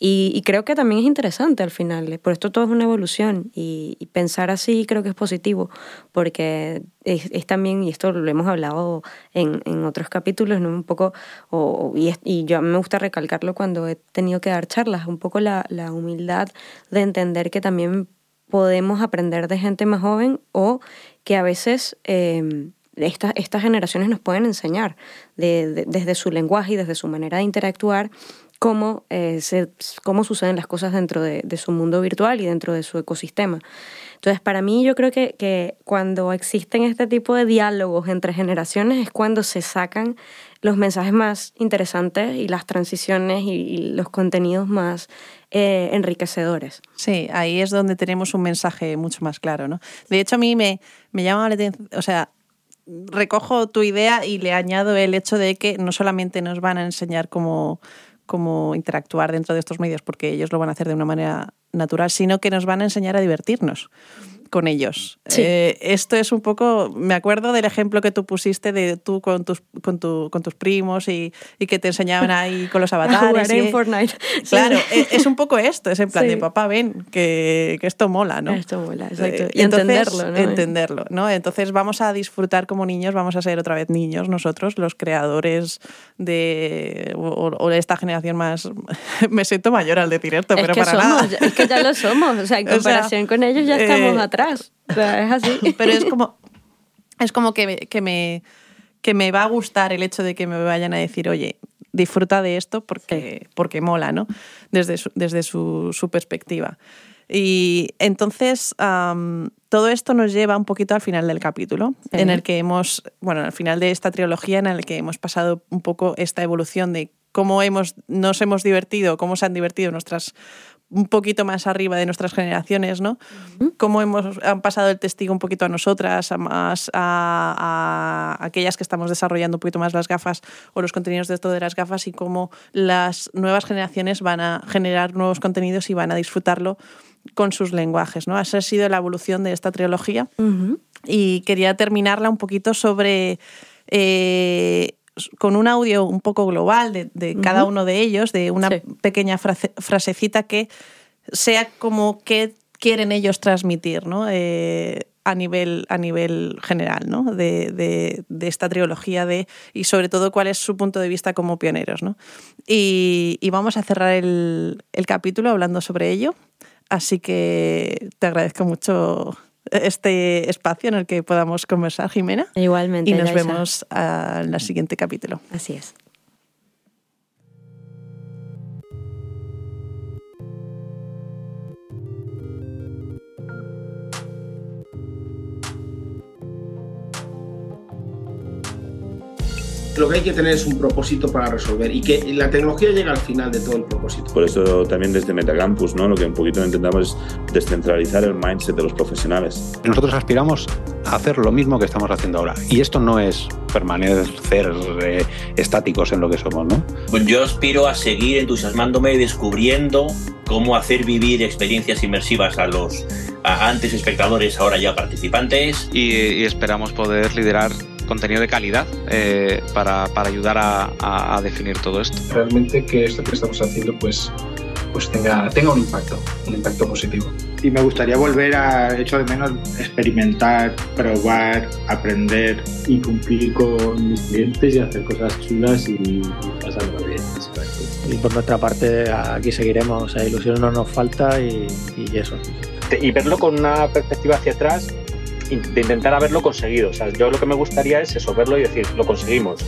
Y, creo que también es interesante al final, por esto todo es una evolución y, pensar así creo que es positivo, porque es, también, y esto lo hemos hablado en, en otros capítulos, ¿no? un poco, y, y, yo me gusta recalcarlo cuando he tenido que dar charlas, un poco la, la humildad de entender que también podemos aprender de gente más joven o que a veces... Eh, estas generaciones nos pueden enseñar desde su lenguaje y desde su manera de interactuar cómo, eh, se, cómo suceden las cosas dentro de, su mundo virtual y dentro de su ecosistema. Entonces, para mí yo creo que, que, cuando existen este tipo de diálogos entre generaciones es cuando se sacan los mensajes más interesantes y las transiciones y, los contenidos más eh, enriquecedores. Sí, ahí es donde tenemos un mensaje mucho más claro. ¿no? De hecho, a mí me, me llama la atención, o sea, recojo tu idea y le añado el hecho de que no solamente nos van a enseñar cómo cómo interactuar dentro de estos medios, porque ellos lo van a hacer de una manera natural, sino que nos van a enseñar a divertirnos. Con ellos. Sí. Eh, esto es un poco, me acuerdo del ejemplo que tú pusiste de tú con tus, con tu- con tus primos y, y que te enseñaban ahí con los avatares. en Fortnite. Claro, es, es un poco esto, es en plan Sí. de papá, ven, que, que esto mola, ¿no? Esto mola, exacto. Eh, Y entonces, entenderlo, ¿no? Entenderlo, ¿no? Entonces vamos a disfrutar como niños, vamos a ser otra vez niños nosotros, los creadores de o, o de esta generación más. Me siento mayor al decir esto, Es pero para somos, nada. es que ya lo somos. O sea, en O sea, comparación con ellos ya estamos eh, atrás. O sea, es así. Pero es como, es como que, me, que, me, que me va a gustar el hecho de que me vayan a decir, oye, disfruta de esto porque, porque mola, ¿no? Desde su, desde su, su perspectiva. Y entonces todo esto nos lleva un poquito al final del capítulo, Sí. en el que hemos, bueno, al final de esta trilogía en el que hemos pasado un poco esta evolución de cómo hemos, nos hemos divertido, cómo se han divertido nuestras un poquito más arriba de nuestras generaciones, ¿no? Cómo hemos han pasado el testigo un poquito a nosotras, a más a, a aquellas que estamos desarrollando un poquito más las gafas o los contenidos de esto de las gafas y cómo las nuevas generaciones van a generar nuevos contenidos y van a disfrutarlo con sus lenguajes, ¿no? Esa ha sido la evolución de esta trilogía y quería terminarla un poquito sobre eh, con un audio un poco global de, de cada uno de ellos, de una Sí. pequeña frase- frasecita que sea como qué quieren ellos transmitir, ¿no? Eh, a nivel, a nivel general, ¿no? De, de- de esta trilogía de, y sobre todo cuál es su punto de vista como pioneros. ¿no? Y, y vamos a cerrar el, el capítulo hablando sobre ello. Así que te agradezco mucho este espacio en el que podamos conversar, Jimena. Igualmente. Y nos vemos en el siguiente capítulo. Así es. Lo que hay que tener es un propósito para resolver y que la tecnología llega al final de todo el propósito. Por eso también desde Metacampus, ¿no? Lo que un poquito intentamos es descentralizar el mindset de los profesionales. Nosotros aspiramos a hacer lo mismo que estamos haciendo ahora. Y esto no es permanecer eh, estáticos en lo que somos, ¿no? Pues yo aspiro a seguir entusiasmándome y descubriendo cómo hacer vivir experiencias inmersivas a los a antes espectadores, ahora ya participantes. y, y esperamos poder liderar contenido de calidad eh, para, para ayudar a, a- a definir todo esto. Realmente que esto que estamos haciendo pues, pues tenga, tenga un impacto, un impacto positivo. Y me gustaría volver a, hecho de menos, experimentar, probar, aprender. y cumplir con mis clientes y hacer cosas chulas y, y pasarlo bien. Y por nuestra parte, aquí seguiremos. O sea, ilusión no nos falta y, y eso. Y verlo con una perspectiva hacia atrás de intentar haberlo conseguido. O sea, yo lo que me gustaría es eso, verlo y decir, lo conseguimos.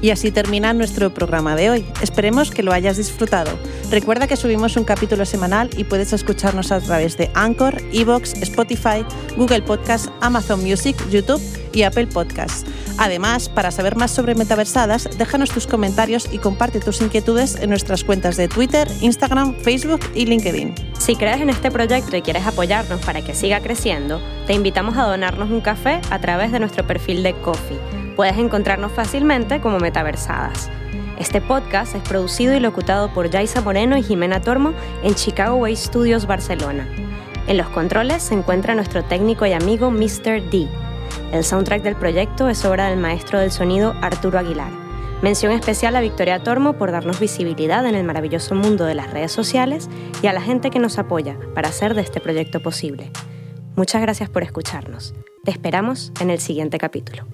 Y así termina nuestro programa de hoy. Esperemos que lo hayas disfrutado. Recuerda que subimos un capítulo semanal y puedes escucharnos a través de Anchor, Evox, Spotify, Google Podcast, Amazon Music, YouTube y Apple Podcasts. Además, para saber más sobre Metaversadas, déjanos tus comentarios y comparte tus inquietudes en nuestras cuentas de Twitter, Instagram, Facebook y LinkedIn. Si crees en este proyecto y quieres apoyarnos para que siga creciendo, te invitamos a donarnos un café a través de nuestro perfil de Coffee. Puedes encontrarnos fácilmente como Metaversadas. Este podcast es producido y locutado por Yaisa Moreno y Jimena Tormo en Chicago Way Studios, Barcelona. En los controles se encuentra nuestro técnico y amigo Mr. D. El soundtrack del proyecto es obra del maestro del sonido Arturo Aguilar. Mención especial a Victoria Tormo por darnos visibilidad en el maravilloso mundo de las redes sociales y a la gente que nos apoya para hacer de este proyecto posible. Muchas gracias por escucharnos. Te esperamos en el siguiente capítulo.